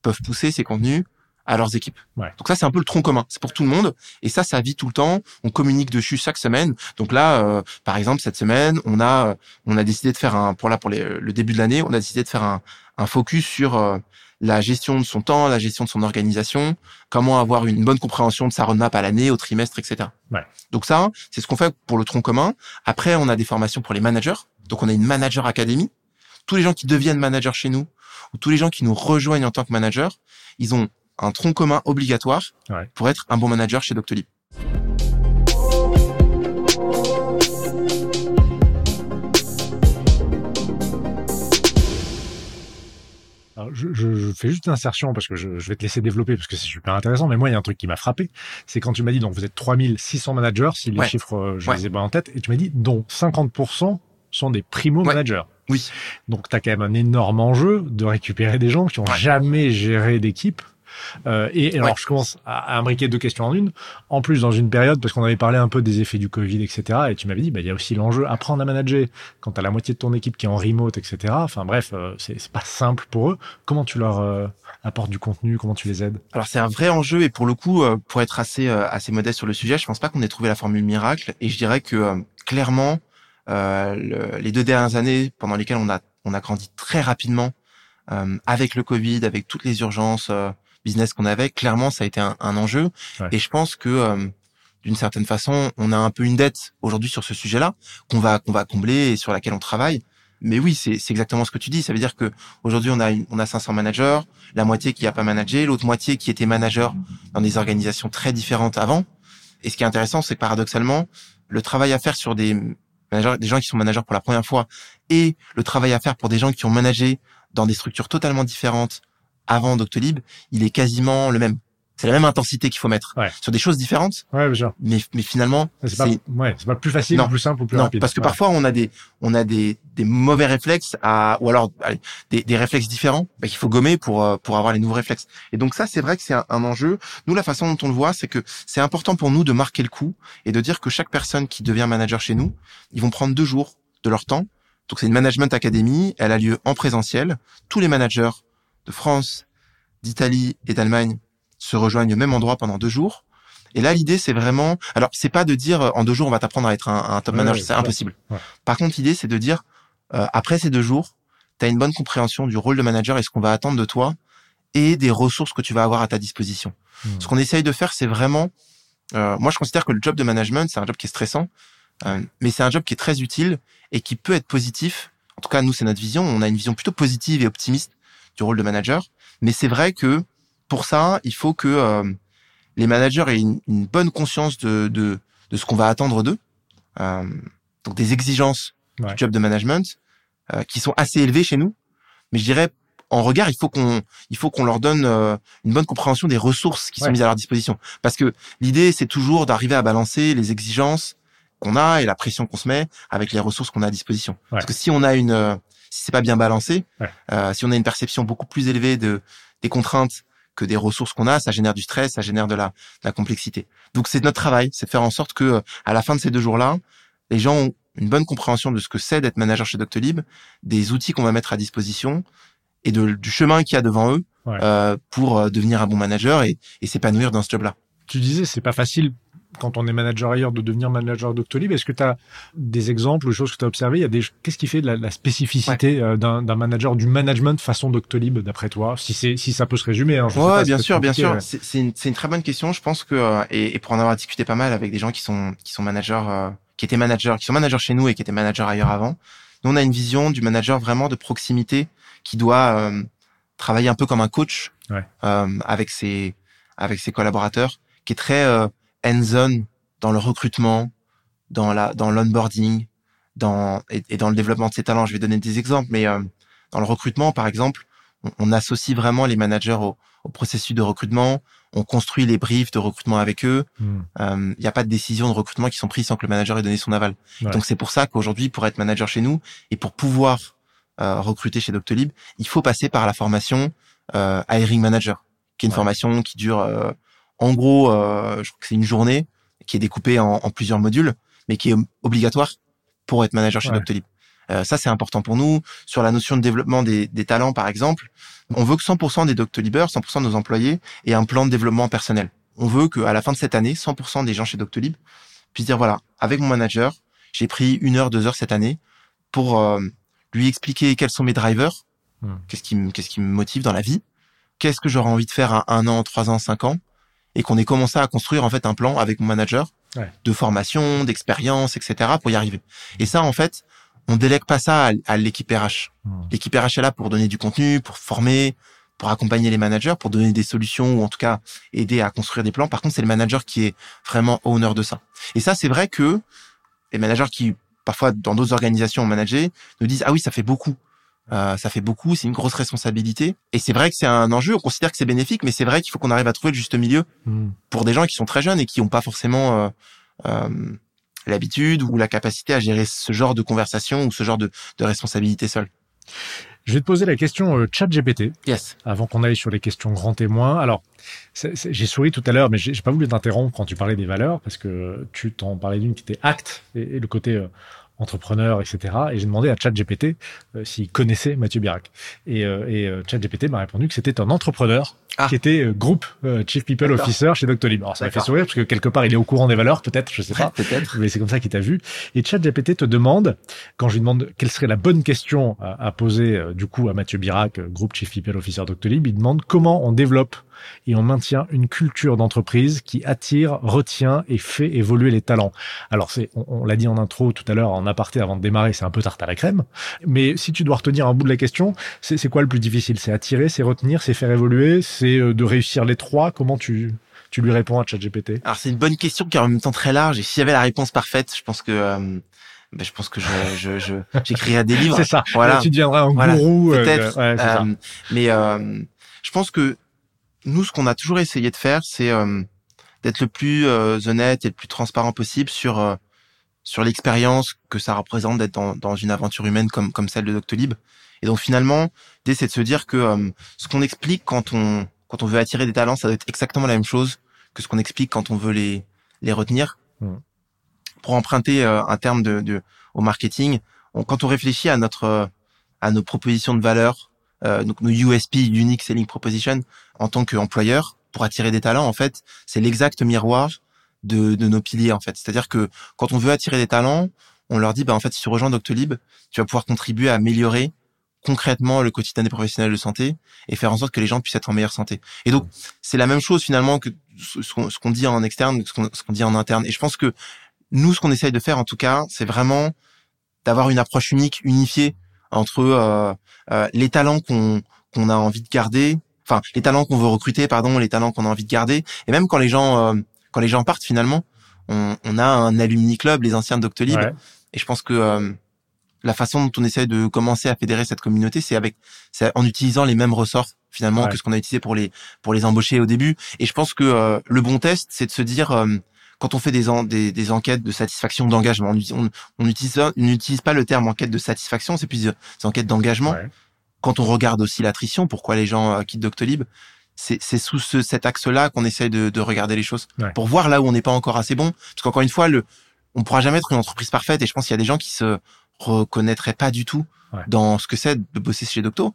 peuvent pousser ces contenus à leurs équipes. Ouais. Donc ça, c'est un peu le tronc commun. C'est pour tout le monde. Et ça, ça vit tout le temps. On communique dessus chaque semaine. Donc là, euh, par exemple, cette semaine, on a, on a décidé de faire un, pour là, pour les- le début de l'année, on a décidé de faire un, un focus sur euh, la gestion de son temps, la gestion de son organisation, comment avoir une bonne compréhension de sa roadmap à l'année, au trimestre, etc. Ouais. Donc ça, c'est ce qu'on fait pour le tronc commun. Après, on a des formations pour les managers. Donc on a une manager academy. Tous les gens qui deviennent managers chez nous, ou tous les gens qui nous rejoignent en tant que manager, ils ont un tronc commun obligatoire Ouais. pour être un bon manager chez Doctolib. Alors, je, je, je fais juste une insertion parce que je, je vais te laisser développer parce que c'est super intéressant. Mais moi, il y a un truc qui m'a frappé. C'est quand tu m'as dit, donc vous êtes 3600 managers, si les Ouais. chiffres, euh, je Ouais. les ai pas en tête, et tu m'as dit, dont 50% sont des primo-managers. Oui. Donc, tu as quand même un énorme enjeu de récupérer des gens qui ont jamais géré d'équipe. Euh, et alors, Ouais. je commence à, à imbriquer deux questions en une. En plus, dans une période, parce qu'on avait parlé un peu des effets du Covid, etc. Et tu m'avais dit, bah, il y a aussi l'enjeu apprendre à manager quand tu as la moitié de ton équipe qui est en remote, etc. Enfin bref, euh, c'est c'est pas simple pour eux. Comment tu leur euh, apportes du contenu? Comment tu les aides? Alors c'est un vrai enjeu et pour le coup, euh, pour être assez euh, assez modeste sur le sujet, je pense pas qu'on ait trouvé la formule miracle et je dirais que euh, clairement euh, le- les deux dernières années pendant lesquelles on a on a grandi très rapidement euh, avec le Covid, avec toutes les urgences euh, business qu'on avait, clairement ça a été un, un enjeu Ouais. et je pense que euh, d'une certaine façon, on a un peu une dette aujourd'hui sur ce sujet-là qu'on va qu'on va combler et sur laquelle on travaille. Mais oui, c'est c'est exactement ce que tu dis. Ça veut dire que aujourd'hui on a une- on a 500 managers, la moitié qui a pas managé, l'autre moitié qui était manager dans des organisations très différentes avant. Et ce qui est intéressant, c'est que paradoxalement, le travail à faire sur des des gens qui sont managers pour la première fois, et le travail à faire pour des gens qui ont managé dans des structures totalement différentes avant Doctolib, il est quasiment le même c'est la même intensité qu'il faut mettre sur des choses différentes. Ouais, bien sûr. Mais, mais finalement, c'est pas, ouais, pas plus facile, ou plus simple ou plus non, Parce que parfois on a des, on a des, des mauvais réflexes à, ou alors allez, des, des réflexes différents bah, qu'il faut gommer pour euh, pour avoir les nouveaux réflexes. Et donc ça, c'est vrai que c'est un, un, enjeu. Nous, la façon dont on le voit, c'est que c'est important pour nous de marquer le coup et de dire que chaque personne qui devient manager chez nous, ils vont prendre deux jours de leur temps. Donc c'est une management academy. Elle a lieu en présentiel. Tous les managers de France, d'Italie et d'Allemagne se rejoignent au même endroit pendant deux jours. Et là, l'idée, c'est vraiment, alors, c'est pas de dire euh, en deux jours on va t'apprendre à être un, top manager, c'est impossible. Par contre, l'idée, c'est de dire euh, après ces deux jours, tu as une bonne compréhension du rôle de manager et ce qu'on va attendre de toi et des ressources que tu vas avoir à ta disposition. Hmm. Ce qu'on essaye de faire, c'est vraiment, euh, moi, je considère que le job de management, c'est un job qui est stressant, mais c'est un job qui est très utile et qui peut être positif. En tout cas, nous, c'est notre vision. On a une vision plutôt positive et optimiste du rôle de manager. Mais c'est vrai que pour ça, il faut que euh, les managers aient une, bonne conscience de, de, de ce qu'on va attendre d'eux. Euh, donc des exigences du job de management euh, qui sont assez élevées chez nous. Mais je dirais, en regard, il faut qu'on il faut qu'on leur donne une bonne compréhension des ressources qui sont mises à leur disposition. Parce que l'idée, c'est toujours d'arriver à balancer les exigences qu'on a et la pression qu'on se met avec les ressources qu'on a à disposition. Parce que si on a une si c'est pas bien balancé, si on a une perception beaucoup plus élevée de des contraintes que des ressources qu'on a, ça génère du stress, ça génère de la, la complexité. Donc c'est notre travail, c'est de faire en sorte que à la fin de ces deux jours-là, les gens ont une bonne compréhension de ce que c'est d'être manager chez Doctolib, des outils qu'on va mettre à disposition et de, du chemin qu'il y a devant eux euh, pour euh, devenir un bon manager et, et s'épanouir dans ce job-là. Tu disais c'est pas facile quand on est manager ailleurs, de devenir manager Doctolib. Est-ce que tu as des exemples ou des choses que tu as observées? Il y a des qu'est-ce qui fait de la, spécificité euh, d'un manager du management façon Doctolib d'après toi? Si c'est si ça peut se résumer. Hein, ouais, bien sûr, bien sûr. C'est une, une, très bonne question. Je pense que euh, et, et, pour en avoir discuté pas mal avec des gens qui sont qui sont managers, euh, qui étaient managers, qui sont managers chez nous et qui étaient managers ailleurs avant. Nous, on a une vision du manager vraiment de proximité qui doit travailler un peu comme un coach avec ses avec ses collaborateurs, qui est très hands-on dans le recrutement, dans la dans l'onboarding, dans et, dans le développement de ses talents. Je vais donner des exemples, mais euh, dans le recrutement, par exemple, on, associe vraiment les managers au, au, processus de recrutement. On construit les briefs de recrutement avec eux. Hmm. Euh, il n'y a pas de décision de recrutement qui sont prises sans que le manager ait donné son aval. Donc c'est pour ça qu'aujourd'hui, pour être manager chez nous et pour pouvoir euh, recruter chez Doctolib, il faut passer par la formation euh, hiring manager, qui est une formation qui dure en gros, euh, je crois que c'est une journée qui est découpée en, plusieurs modules, mais qui est obligatoire pour être manager chez Doctolib. Euh, ça, c'est important pour nous. Sur la notion de développement des, talents, par exemple, on veut que 100% des Doctolibers, 100% de nos employés aient un plan de développement personnel. On veut qu'à la fin de cette année, 100% des gens chez Doctolib puissent dire, voilà, avec mon manager, j'ai pris une heure, deux heures cette année pour euh, lui expliquer quels sont mes drivers, hmm. qu'est-ce qui, me, qu'est-ce qui me motive dans la vie, qu'est-ce que j'aurais envie de faire à un an, trois ans, cinq ans, et qu'on ait commencé à construire en fait un plan avec mon manager de formation, d'expérience, etc. pour y arriver. Et ça, en fait, on délègue pas ça à, l'équipe RH. Hmm. L'équipe RH est là pour donner du contenu, pour former, pour accompagner les managers, pour donner des solutions ou en tout cas aider à construire des plans. Par contre, c'est le manager qui est vraiment owner de ça. Et ça, c'est vrai que les managers qui parfois dans d'autres organisations ont managé nous disent ah oui ça fait beaucoup euh, ça fait beaucoup, c'est une grosse responsabilité. Et c'est vrai que c'est un enjeu, on considère que c'est bénéfique, mais c'est vrai qu'il faut qu'on arrive à trouver le juste milieu hmm. pour des gens qui sont très jeunes et qui n'ont pas forcément euh, euh, l'habitude ou la capacité à gérer ce genre de conversation ou ce genre de, de responsabilité seule. Je vais te poser la question chat GPT. Yes. Avant qu'on aille sur les questions grands témoins. Alors, j'ai souri tout à l'heure, mais j'ai pas voulu t'interrompre quand tu parlais des valeurs parce que tu t'en parlais d'une qui était acte et, le côté entrepreneur, etc. Et j'ai demandé à ChatGPT euh, s'il connaissait Mathieu Birac. Et, euh, et euh, ChatGPT m'a répondu que c'était un entrepreneur ah. qui était euh, groupe Chief People Officer chez Doctolib. Alors ça m'a fait sourire parce que quelque part il est au courant des valeurs, peut-être, je sais pas. peut-être. Mais c'est comme ça qu'il t'a vu. Et ChatGPT te demande, quand je lui demande quelle serait la bonne question à, à poser du coup à Mathieu Birac, groupe Chief People Officer Doctolib, il demande comment on développe et on maintient une culture d'entreprise qui attire, retient et fait évoluer les talents. Alors c'est, on, l'a dit en intro tout à l'heure, en aparté avant de démarrer, c'est un peu tarte à la crème. Mais si tu dois retenir un bout de la question, c'est quoi le plus difficile? C'est attirer, c'est retenir, c'est faire évoluer, c'est euh, de réussir les trois. Comment tu tu lui réponds à ChatGPT? Alors c'est une bonne question qui est en même temps très large et s'il y avait la réponse parfaite, je pense que euh, ben, je pense que je, je, je j'écrirai des livres. c'est ça. Voilà. tu deviendras un gourou. Euh, Peut-être. Euh, mais euh, je pense que nous, ce qu'on a toujours essayé de faire, c'est d'être le plus honnête et le plus transparent possible sur sur l'expérience que ça représente d'être dans, dans une aventure humaine comme comme celle de Doctolib. Et donc finalement, l'idée c'est de se dire que ce qu'on explique quand on quand on veut attirer des talents, ça doit être exactement la même chose que ce qu'on explique quand on veut les les retenir. Mmh pour emprunter euh, un terme de, de, au marketing, quand on réfléchit à notre euh, à nos propositions de valeur, euh, donc nos USP, Unique Selling Proposition, en tant qu'employeur, pour attirer des talents, en fait, c'est l'exact miroir de, de nos piliers, en fait. C'est-à-dire que quand on veut attirer des talents, on leur dit, bah, en fait, si tu rejoins Doctolib, tu vas pouvoir contribuer à améliorer concrètement le quotidien des professionnels de santé et faire en sorte que les gens puissent être en meilleure santé. Et donc, c'est la même chose finalement que ce qu'on dit en externe, ce qu'on dit en interne. Et je pense que nous, ce qu'on essaye de faire, en tout cas, c'est vraiment d'avoir une approche unique, unifiée entre euh, euh, les talents qu'on qu'on a envie de garder, enfin les talents qu'on veut recruter, pardon, les talents qu'on a envie de garder, et même quand les gens euh, quand les gens partent finalement, on, on, a un alumni club, les anciens de Doctolib, et je pense que euh, la façon dont on essaie de commencer à fédérer cette communauté, c'est avec, c'est en utilisant les mêmes ressorts finalement que ce qu'on a utilisé pour les pour les embaucher au début. Et je pense que euh, le bon test, c'est de se dire quand on fait des, des, des, enquêtes de satisfaction d'engagement, on, on, n'utilise pas le terme enquête de satisfaction, c'est plus des enquêtes d'engagement. Quand on regarde aussi l'attrition, pourquoi les gens euh, quittent Doctolib, c'est sous ce, cet axe-là qu'on essaye de, de, regarder les choses pour voir là où on n'est pas encore assez bon. Parce qu'encore une fois, le, on pourra jamais être une entreprise parfaite et je pense qu'il y a des gens qui se reconnaîtraient pas du tout dans ce que c'est de bosser chez Docto.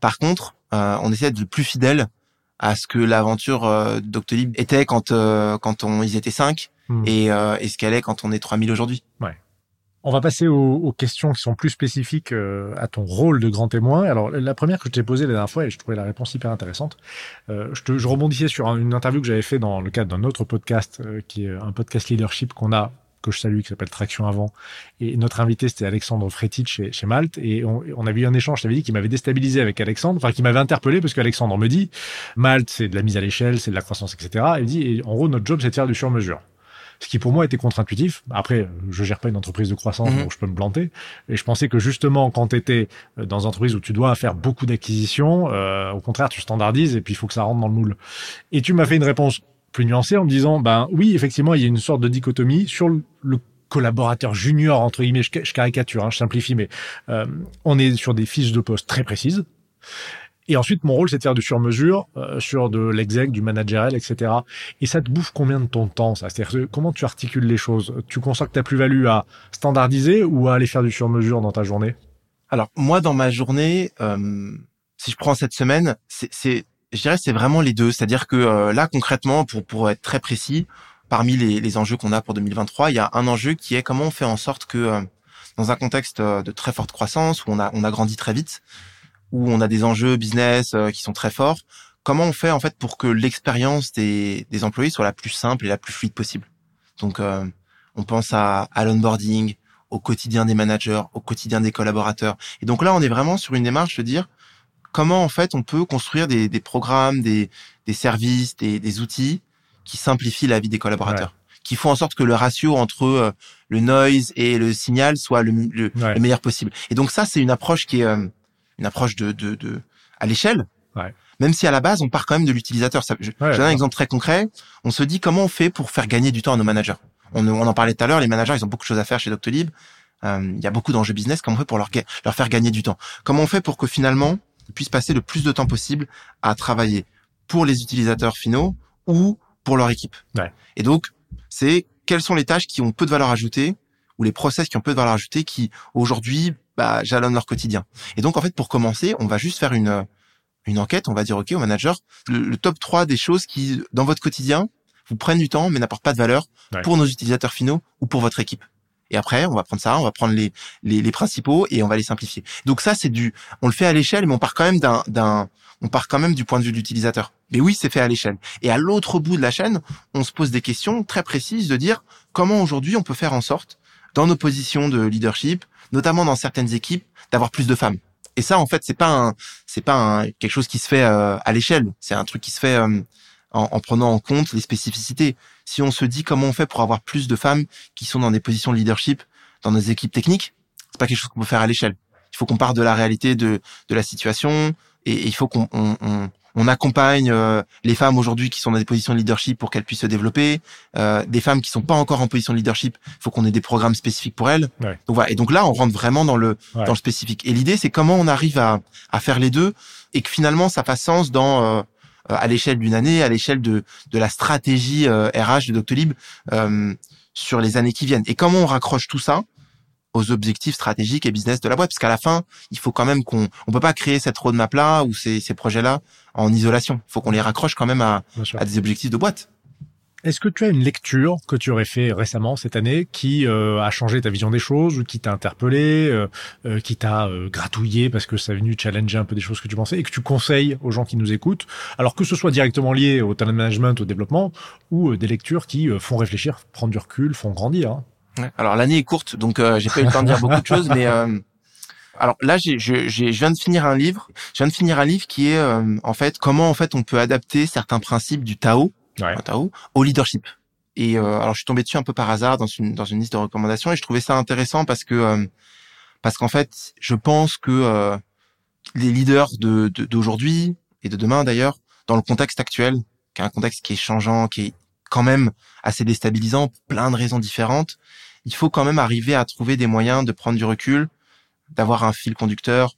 Par contre, euh, on essaie d'être le plus fidèle à ce que l'aventure euh, Doctolib était quand euh, quand on ils étaient cinq hmm. et, euh, et ce qu'elle est quand on est 3000 aujourd'hui. Ouais. On va passer aux, aux, questions qui sont plus spécifiques euh, à ton rôle de grand témoin. Alors la première que je t'ai posée la dernière fois et je trouvais la réponse hyper intéressante. Euh, je, te, je rebondissais sur une interview que j'avais fait dans le cadre d'un autre podcast qui est un podcast leadership qu'on a que je salue, qui s'appelle Traction Avant. Et notre invité, c'était Alexandre Fretic chez, chez Malte. Et on, on, avait eu un échange, je t'avais dit, qui m'avait déstabilisé avec Alexandre, enfin, qui m'avait interpellé parce qu'Alexandre me dit, Malte, c'est de la mise à l'échelle, c'est de la croissance, etc. Et il dit, et en gros, notre job, c'est de faire du sur-mesure. Ce qui pour moi était contre-intuitif. Après, je gère pas une entreprise de croissance, mhm. donc je peux me planter. Et je pensais que justement, quand tu étais dans une entreprise où tu dois faire beaucoup d'acquisitions, euh, au contraire, tu standardises et puis il faut que ça rentre dans le moule. Et tu m'as fait une réponse plus nuancé en me disant, ben oui, effectivement, il y a une sorte de dichotomie sur le, collaborateur junior entre guillemets, je, caricature, hein, je simplifie, mais euh, on est sur des fiches de poste très précises. Et ensuite, mon rôle, c'est de faire du sur-mesure euh, sur de l'exec, du managerial, etc. Et ça te bouffe combien de ton temps, ça? C'est-à-dire, comment tu articules les choses? Tu consacres ta plus-value à standardiser ou à aller faire du sur-mesure dans ta journée? Alors, moi, dans ma journée, euh, si je prends cette semaine, c'est je dirais c'est vraiment les deux. C'est-à-dire que euh, là, concrètement, pour, pour être très précis, parmi les, les enjeux qu'on a pour 2023, il y a un enjeu qui est comment on fait en sorte que euh, dans un contexte euh, de très forte croissance, où on a, on a grandi très vite, où on a des enjeux business qui sont très forts, comment on fait en fait pour que l'expérience des, des employés soit la plus simple et la plus fluide possible? Donc, on pense à, à l'onboarding, au quotidien des managers, au quotidien des collaborateurs. Et donc là, on est vraiment sur une démarche de dire comment en fait on peut construire des, des programmes, des, des services, des, des, outils qui simplifient la vie des collaborateurs, qui font en sorte que le ratio entre euh, le noise et le signal soit le, le, meilleur possible. Et donc ça, c'est une approche qui est euh, une approche de, de, de à l'échelle. Même si à la base, on part quand même de l'utilisateur. Je, donne un exemple très concret. On se dit comment on fait pour faire gagner du temps à nos managers. On, on en parlait tout à l'heure. Les managers, ils ont beaucoup de choses à faire chez Doctolib. Euh, il y a beaucoup d'enjeux business. Comment on fait pour leur, leur faire gagner du temps? Comment on fait pour que finalement puissent passer le plus de temps possible à travailler pour les utilisateurs finaux ou pour leur équipe. Et donc, c'est quelles sont les tâches qui ont peu de valeur ajoutée ou les process qui ont peu de valeur ajoutée qui aujourd'hui bah, jalonnent leur quotidien. Et donc, en fait, pour commencer, on va juste faire une une enquête. On va dire, OK, au manager, le, top 3 des choses qui, dans votre quotidien, vous prennent du temps mais n'apportent pas de valeur pour nos utilisateurs finaux ou pour votre équipe. Et après, on va prendre ça, on va prendre les, les, les principaux et on va les simplifier. Donc ça, c'est du, on le fait à l'échelle, mais on part quand même d'un, d'un, on part quand même du point de vue de l'utilisateur. Mais oui, c'est fait à l'échelle. Et à l'autre bout de la chaîne, on se pose des questions très précises de dire comment aujourd'hui on peut faire en sorte, dans nos positions de leadership, notamment dans certaines équipes, d'avoir plus de femmes. Et ça, en fait, c'est pas un, c'est pas un, quelque chose qui se fait euh, à l'échelle. C'est un truc qui se fait euh, en, en, prenant en compte les spécificités. Si on se dit comment on fait pour avoir plus de femmes qui sont dans des positions de leadership dans nos équipes techniques, c'est pas quelque chose qu'on peut faire à l'échelle. Il faut qu'on parte de la réalité de, de la situation et, et il faut qu'on on, on, on accompagne euh, les femmes aujourd'hui qui sont dans des positions de leadership pour qu'elles puissent se développer. Euh, des femmes qui sont pas encore en position de leadership, il faut qu'on ait des programmes spécifiques pour elles. Ouais. Donc voilà. Et donc là, on rentre vraiment dans le Ouais. dans le spécifique. Et l'idée, c'est comment on arrive à à faire les deux et que finalement ça fasse sens dans euh, à l'échelle d'une année, à l'échelle de de la stratégie euh, RH de Doctolib euh, sur les années qui viennent. Et comment on raccroche tout ça aux objectifs stratégiques et business de la boîte, parce qu'à la fin, il faut quand même qu'on, on peut pas créer cette roadmap là ou ces, ces projets là en isolation. Il faut qu'on les raccroche quand même à, à des objectifs de boîte. Est-ce que tu as une lecture que tu aurais fait récemment cette année qui euh, a changé ta vision des choses ou qui t'a interpellé, euh, euh, qui t'a euh, gratouillé parce que ça est venu challenger un peu des choses que tu pensais et que tu conseilles aux gens qui nous écoutent Alors que ce soit directement lié au talent management, au développement ou euh, des lectures qui euh, font réfléchir, prendre du recul, font grandir. hein? Alors l'année est courte, donc j'ai pas eu le temps de dire beaucoup de choses, mais alors là, j'ai, je, je viens de finir un livre. Je viens de finir un livre qui est euh, en fait comment en fait on peut adapter certains principes du Tao, Ouais. au leadership. Et euh, alors je suis tombé dessus un peu par hasard dans une dans une liste de recommandations et je trouvais ça intéressant parce que euh, parce qu'en fait je pense que euh, les leaders de, de- d'aujourd'hui et de demain d'ailleurs dans le contexte actuel, qui est un contexte qui est changeant, qui est quand même assez déstabilisant pour plein de raisons différentes, il faut quand même arriver à trouver des moyens de prendre du recul, d'avoir un fil conducteur,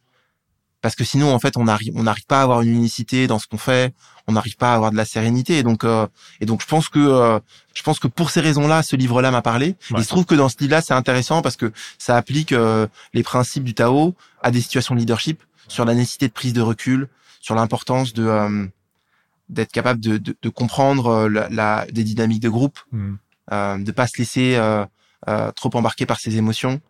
parce que sinon en fait on arrive on n'arrive pas à avoir une unicité dans ce qu'on fait, on n'arrive pas à avoir de la sérénité et donc euh, et donc je pense que euh, je pense que pour ces raisons-là ce livre-là m'a parlé. Ouais. Il se trouve que dans ce livre-là c'est intéressant parce que ça applique euh, les principes du Tao à des situations de leadership sur la nécessité de prise de recul, sur l'importance de euh, d'être capable de, de, de comprendre euh, la, la- des dynamiques de groupe, euh, de pas se laisser euh, euh, trop embarquer par ses émotions.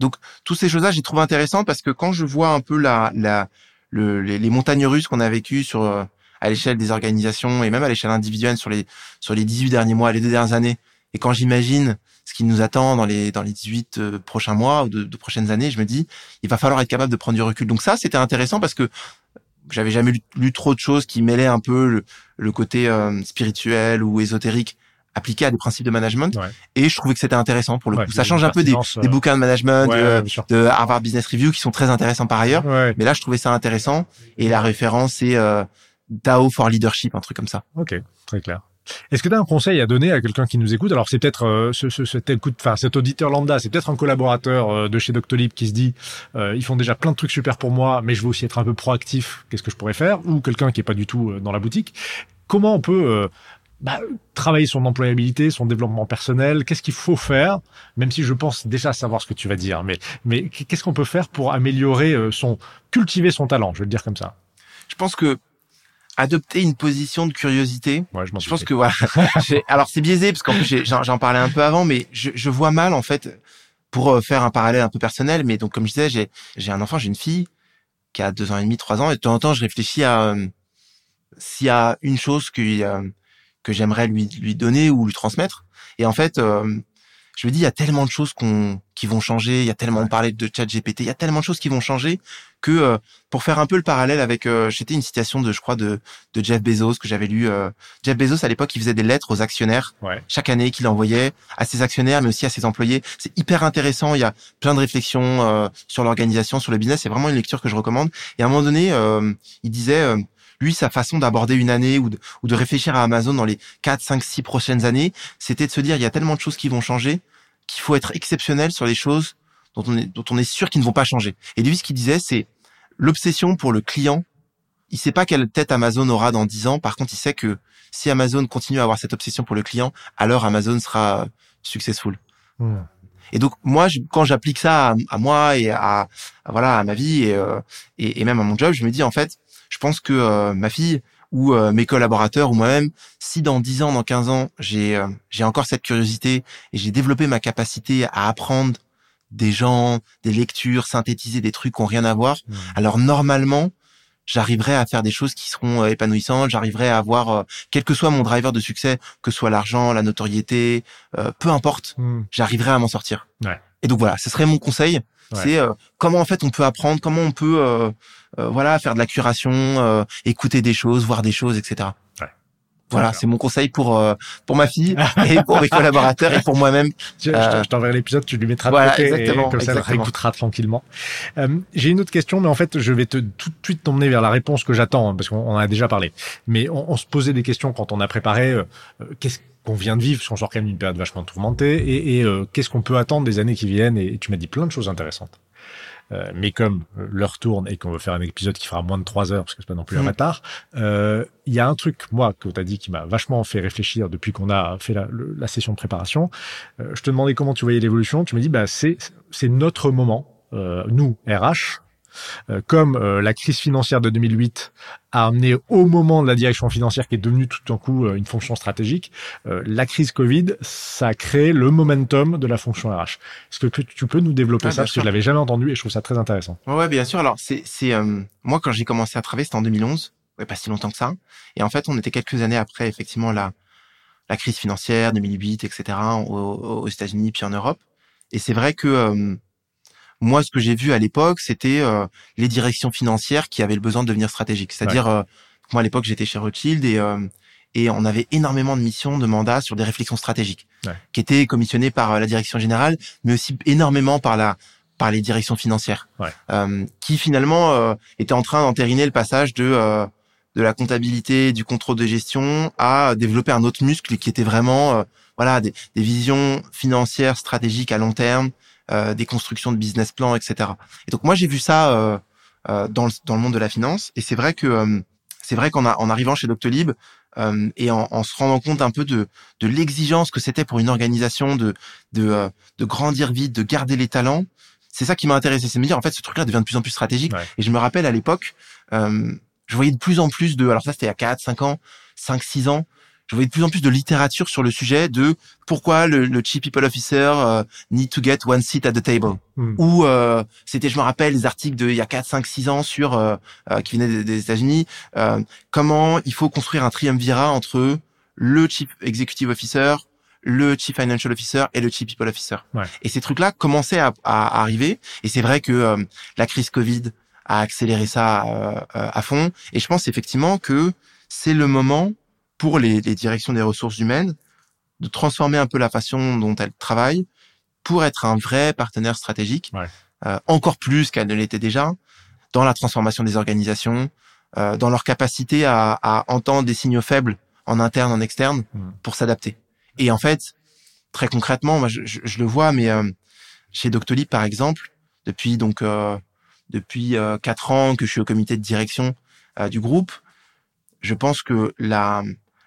Donc toutes ces choses-là, j'ai trouvé intéressantes parce que quand je vois un peu la, la le, les, montagnes russes qu'on a vécues sur euh, à l'échelle des organisations et même à l'échelle individuelle sur les sur les 18 derniers mois, les deux dernières années, et quand j'imagine ce qui nous attend dans les dans les 18 euh, prochains mois ou de, de prochaines années, je me dis il va falloir être capable de prendre du recul. Donc ça, c'était intéressant parce que j'avais jamais lu, lu trop de choses qui mêlaient un peu le, le côté euh, spirituel ou ésotérique appliqué à des principes de management. Ouais. Et je trouvais que c'était intéressant pour le Ouais, coup. Ça change un peu des, euh, bouquins de management, Ouais, de, sûr. de Harvard Business Review qui sont très intéressants par ailleurs. Ouais. Mais là, je trouvais ça intéressant. Et la référence, c'est euh, Tao for Leadership, un truc comme ça. Ok, très clair. Est-ce que tu as un conseil à donner à quelqu'un qui nous écoute? Alors c'est peut-être euh, ce, ce, cet, écoute, enfin, cet auditeur lambda, c'est peut-être un collaborateur euh, de chez Doctolib qui se dit euh, ils font déjà plein de trucs super pour moi, mais je veux aussi être un peu proactif. Qu'est-ce que je pourrais faire? Ou quelqu'un qui est pas du tout euh, dans la boutique. Comment on peut euh, bah, travailler son employabilité, son développement personnel Qu'est-ce qu'il faut faire Même si je pense déjà savoir ce que tu vas dire, mais mais qu'est-ce qu'on peut faire pour améliorer euh, son cultiver son talent Je vais le dire comme ça. Je pense que adopter une position de curiosité, Ouais, je je pense que voilà. Alors c'est biaisé parce qu'en plus j'en parlais un peu avant, mais je, je vois mal en fait pour euh, faire un parallèle un peu personnel. Mais donc comme je disais, j'ai j'ai un enfant, j'ai une fille qui a deux ans et demi, trois ans, et de temps en temps je réfléchis à euh, s'il y a une chose que euh, que j'aimerais lui lui donner ou lui transmettre. Et en fait, euh, je me dis il y a tellement de choses qu'on qui vont changer. Il y a tellement on parlait de chat GPT, il y a tellement de choses qui vont changer que euh, pour faire un peu le parallèle avec, euh, c'était une citation de je crois de de Jeff Bezos que j'avais lu. euh, Jeff Bezos à l'époque, il faisait des lettres aux actionnaires Ouais. chaque année qu'il envoyait à ses actionnaires, mais aussi à ses employés. C'est hyper intéressant. Il y a plein de réflexions euh, sur l'organisation, sur le business. C'est vraiment une lecture que je recommande. Et à un moment donné, euh, il disait, euh, lui, sa façon d'aborder une année ou de, ou de réfléchir à Amazon dans les 4, 5, 6 prochaines années, c'était de se dire, il y a tellement de choses qui vont changer qu'il faut être exceptionnel sur les choses dont on est, dont on est sûr qu'ils ne vont pas changer. Et lui, ce qu'il disait, c'est l'obsession pour le client. Il sait pas quelle tête Amazon aura dans 10 ans. Par contre, il sait que si Amazon continue à avoir cette obsession pour le client, alors Amazon sera successful. Et donc moi, je- quand j'applique ça à, à moi et à, à, voilà à ma vie et, euh, et, et même à mon job, je me dis en fait, je pense que euh, ma fille ou euh, mes collaborateurs ou moi-même, si dans 10 ans, dans 15 ans, j'ai euh, j'ai encore cette curiosité et j'ai développé ma capacité à apprendre des gens, des lectures, synthétiser des trucs qui ont rien à voir, Hmm. alors normalement, j'arriverai à faire des choses qui seront euh, épanouissantes, j'arriverai à avoir, euh, quel que soit mon driver de succès, que ce soit l'argent, la notoriété, euh, peu importe, Hmm. j'arriverai à m'en sortir. Ouais. Et donc voilà, ce serait mon conseil. Ouais. C'est euh, comment en fait on peut apprendre, comment on peut euh, euh, voilà faire de la curation, euh, écouter des choses, voir des choses, etc. Voilà, c'est mon conseil pour euh, pour ma fille et pour mes collaborateurs et pour moi-même. Je, je t'enverrai l'épisode, tu lui mettras de côté exactement, et comme ça, elle réécoutera tranquillement. Euh, J'ai une autre question, mais en fait, je vais te tout de suite t'emmener vers la réponse que j'attends, hein, parce qu'on en a déjà parlé. Mais on, on, se posait des questions quand on a préparé. Euh, Qu'est-ce qu'on vient de vivre, qu'on sort quand même d'une période vachement tourmentée, et, et euh, qu'est-ce qu'on peut attendre des années qui viennent Et tu m'as dit plein de choses intéressantes. Euh, mais comme l'heure tourne et qu'on veut faire un épisode qui fera moins de trois heures, parce que c'est pas non plus un retard, mmh. euh, il y a un truc, moi, que tu as dit qui m'a vachement fait réfléchir depuis qu'on a fait la, la, session de préparation. Euh, je te demandais comment tu voyais l'évolution. Tu me dis, bah, c'est, c'est notre moment, euh, nous, RH, comme euh, la crise financière de 2008 a amené au moment de la direction financière qui est devenue tout d'un coup euh, une fonction stratégique, la crise Covid, ça a créé le momentum de la fonction RH. Est-ce que tu peux nous développer ah, ça? Parce que je l'avais jamais entendu et je trouve ça très intéressant. Ouais, bien sûr. Alors, c'est, c'est moi quand j'ai commencé à travailler, c'était en 2011, ouais, pas si longtemps que ça. Et en fait, on était quelques années après effectivement la la crise financière 2008, etc. aux, aux États-Unis puis en Europe. Et c'est vrai que moi, ce que j'ai vu à l'époque, c'était euh, les directions financières qui avaient le besoin de devenir stratégiques. C'est-à-dire, euh, moi à l'époque, j'étais chez Rothschild et euh, et on avait énormément de missions, de mandats sur des réflexions stratégiques, ouais. qui étaient commissionnées par la direction générale, mais aussi énormément par la par les directions financières, ouais. qui finalement étaient en train d'entériner le passage de de la comptabilité, du contrôle de gestion, à développer un autre muscle qui était vraiment voilà des, des visions financières stratégiques à long terme, euh, des constructions de business plans, etc. Et donc moi j'ai vu ça euh, euh, dans, le, dans le monde de la finance, et c'est vrai que c'est vrai qu'en en arrivant chez Doctolib euh, et en, en, se rendant compte un peu de, de l'exigence que c'était pour une organisation de, de, de grandir vite, de garder les talents, c'est ça qui m'a intéressé, c'est de me dire en fait ce truc-là devient de plus en plus stratégique. Ouais. Et je me rappelle à l'époque, euh, je voyais de plus en plus de, alors ça c'était il y a 4, 5 ans, 5, 6 ans, je voyais de plus en plus de littérature sur le sujet de pourquoi le, le chief people officer uh, need to get one seat at the table. Mm. Ou euh, c'était, je me rappelle, des articles de il y a 4, 5, 6 ans sur euh, euh, qui venaient des, États-Unis, euh, comment il faut construire un triumvirat entre le chief executive officer, le chief financial officer et le chief people officer. Ouais. Et ces trucs-là commençaient à, à, arriver. Et c'est vrai que la crise Covid a accéléré ça à fond. Et je pense effectivement que c'est le moment pour les, les, directions des ressources humaines de transformer un peu la façon dont elles travaillent pour être un vrai partenaire stratégique, ouais. euh, encore plus qu'elles ne l'étaient déjà, dans la transformation des organisations, euh, dans leur capacité à, à, entendre des signaux faibles en interne, en externe, mmh. pour s'adapter. Et en fait, très concrètement, moi je, je, je le vois, mais euh, chez Doctolib par exemple, depuis donc euh, depuis euh, quatre ans que je suis au comité de direction euh, du groupe, je pense que la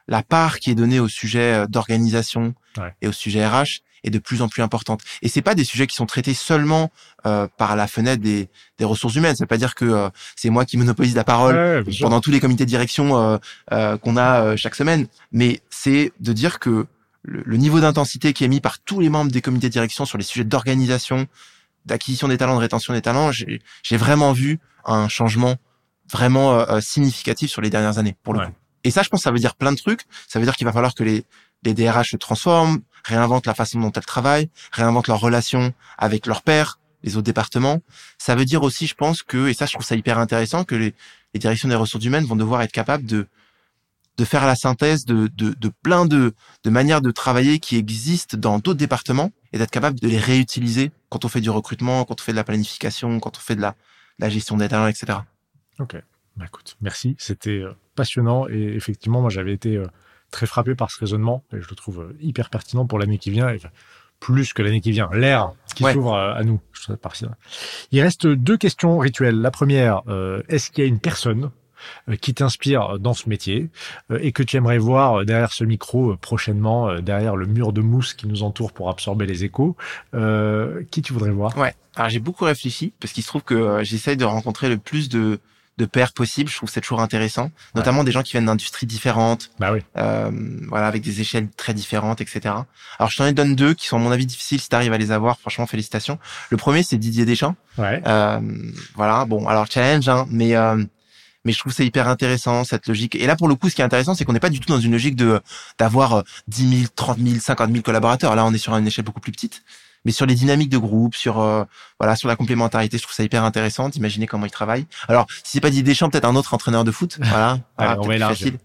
la part qui est donnée au sujet euh, d'organisation ouais. et au sujet RH est de plus en plus importante. Et c'est pas des sujets qui sont traités seulement euh, par la fenêtre des, des ressources humaines. Ça veut pas dire que euh, c'est moi qui monopolise la parole ouais, pendant tous les comités de direction euh, euh qu'on a euh, chaque semaine, mais c'est de dire que le, le niveau d'intensité qui est mis par tous les membres des comités de direction sur les sujets d'organisation, d'acquisition des talents, de rétention des talents, j'ai vraiment vu un changement vraiment significatif sur les dernières années pour le coup. Et ça, je pense, ça veut dire plein de trucs. Ça veut dire qu'il va falloir que les, les DRH se transforment, réinventent la façon dont elles travaillent, réinventent leurs relations avec leurs pairs, les autres départements. Ça veut dire aussi, je pense que, et ça, je trouve ça hyper intéressant, que les, les directions des ressources humaines vont devoir être capables de de faire la synthèse de, de, de plein de, de manières de travailler qui existent dans d'autres départements et d'être capable de les réutiliser quand on fait du recrutement, quand on fait de la planification, quand on fait de la, de la gestion des talents, etc. Ok. Bah écoute, merci. C'était euh, passionnant et effectivement, moi j'avais été euh, très frappé par ce raisonnement et je le trouve euh, hyper pertinent pour l'année qui vient. Et, plus que l'année qui vient, l'ère qui ouais. s'ouvre à nous. Il reste deux questions rituelles. La première, est-ce qu'il y a une personne qui t'inspire dans ce métier et que tu aimerais voir derrière ce micro prochainement, derrière le mur de mousse qui nous entoure pour absorber les échos. Euh, qui tu voudrais voir? Ouais. Alors j'ai beaucoup réfléchi parce qu'il se trouve que j'essaye de rencontrer le plus de de pairs possibles. Je trouve c'est toujours intéressant, notamment ouais. des gens qui viennent d'industries différentes, bah oui. euh, voilà, avec des échelles très différentes, etc. Alors je t'en ai donne deux qui sont à mon avis difficiles. Si t'arrives à les avoir, franchement félicitations. Le premier c'est Didier Deschamps. Ouais. Euh, voilà, bon alors challenge, hein, mais euh, mais je trouve c'est hyper intéressant cette logique. Et là pour le coup, ce qui est intéressant, c'est qu'on n'est pas du tout dans une logique de d'avoir 10 000, 30 000, 50 000 collaborateurs. Là, on est sur une échelle beaucoup plus petite mais sur les dynamiques de groupe, sur euh, voilà, sur la complémentarité, je trouve ça hyper intéressant d'imaginer comment ils travaillent. Alors, si c'est pas Didier Deschamps, peut-être un autre entraîneur de foot, voilà, voilà facile.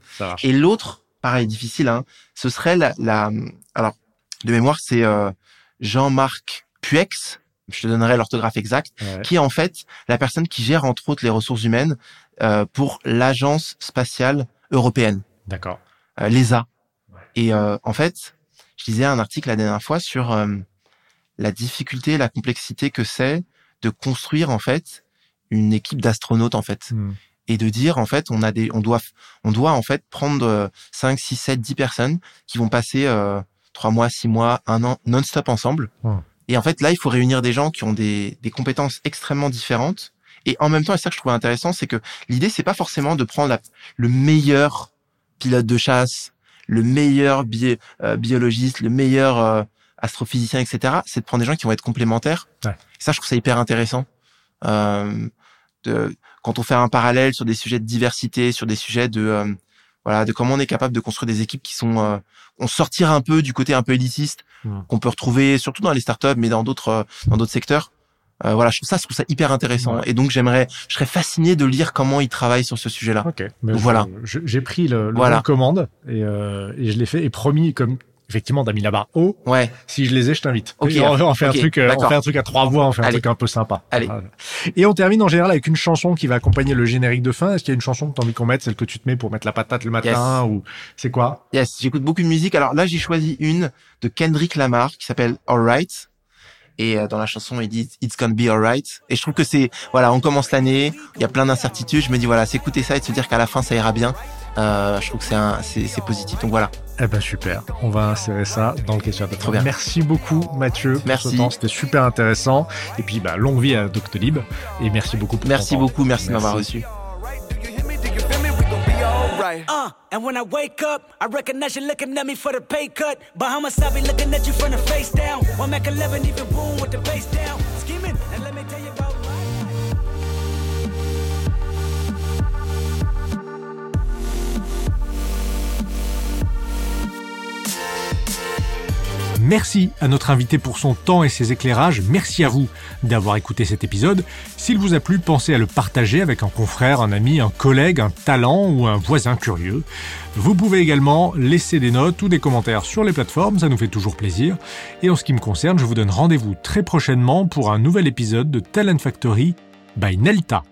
Et l'autre, pareil, difficile. Hein. Ce serait la, la alors de mémoire, c'est euh, Jean-Marc Puex. Je te donnerai l'orthographe exacte, qui est en fait la personne qui gère entre autres les ressources humaines euh, pour l'agence spatiale européenne. D'accord. Euh, l'ESA. Et euh, en fait, je lisais un article la dernière fois sur euh, la difficulté, la complexité que c'est de construire en fait une équipe d'astronautes en fait. Hmm. Et de dire en fait on a des on doit on doit en fait prendre 5 6 7 10 personnes qui vont passer euh, 3 mois, 6 mois, un an non-stop ensemble. Hmm. Et en fait là, il faut réunir des gens qui ont des des compétences extrêmement différentes et en même temps, et ça que je trouve intéressant, c'est que l'idée c'est pas forcément de prendre la, le meilleur pilote de chasse, le meilleur bi euh, biologiste, le meilleur euh, astrophysicien, etc. C'est de prendre des gens qui vont être complémentaires. Ouais. Ça, je trouve ça hyper intéressant. Euh, de, quand on fait un parallèle sur des sujets de diversité, sur des sujets de euh, voilà, de comment on est capable de construire des équipes qui sont, euh, on sortir un peu du côté un peu élitiste qu'on peut retrouver surtout dans les startups, mais dans d'autres euh, dans d'autres secteurs. Euh, voilà, je trouve ça, je trouve ça hyper intéressant. Ouais. Et donc j'aimerais, je serais fasciné de lire comment ils travaillent sur ce sujet-là. Ok. Mais Donc je- voilà. J'ai pris le, le Voilà. commande et, euh, et je l'ai fait et promis comme effectivement t'as mis la barre haut. Ouais. Si je les ai, je t'invite. Ok, on, on fait un truc, euh, on fait un truc à trois voix, on fait un truc un peu sympa. Allez. Et on termine en général avec une chanson qui va accompagner le générique de fin. Est-ce qu'il y a une chanson que t'as envie qu'on mette, celle que tu te mets pour mettre la patate le matin ou c'est quoi? Yes, j'écoute beaucoup de musique. Alors là, j'ai choisi une de Kendrick Lamar qui s'appelle Alright. Et euh, dans la chanson, il dit It's gonna be alright. Et je trouve que c'est, voilà, on commence l'année, il y a plein d'incertitudes. Je me dis, voilà, s'écouter ça et de se dire qu'à la fin, ça ira bien. Euh, je trouve que c'est un, c'est, c'est positif. Donc voilà. Eh ben super. On va insérer ça dans le questionnaire. Trop bien. Merci beaucoup Mathieu pour Merci. ce temps. C'était super intéressant. Et puis bah, longue vie à Doctolib. Et merci beaucoup pour ton Merci temps. beaucoup. Merci, de m'avoir Merci. reçu. Uh, and when I wake up, I recognize you looking at me for the pay cut. Bahamas, I be looking at you from the face down. One Mac 11, even boom with the bass down. Merci à notre invité pour son temps et ses éclairages. Merci à vous d'avoir écouté cet épisode. S'il vous a plu, pensez à le partager avec un confrère, un ami, un collègue, un talent ou un voisin curieux. Vous pouvez également laisser des notes ou des commentaires sur les plateformes, ça nous fait toujours plaisir. Et en ce qui me concerne, je vous donne rendez-vous très prochainement pour un nouvel épisode de Talent Factory by Nelta.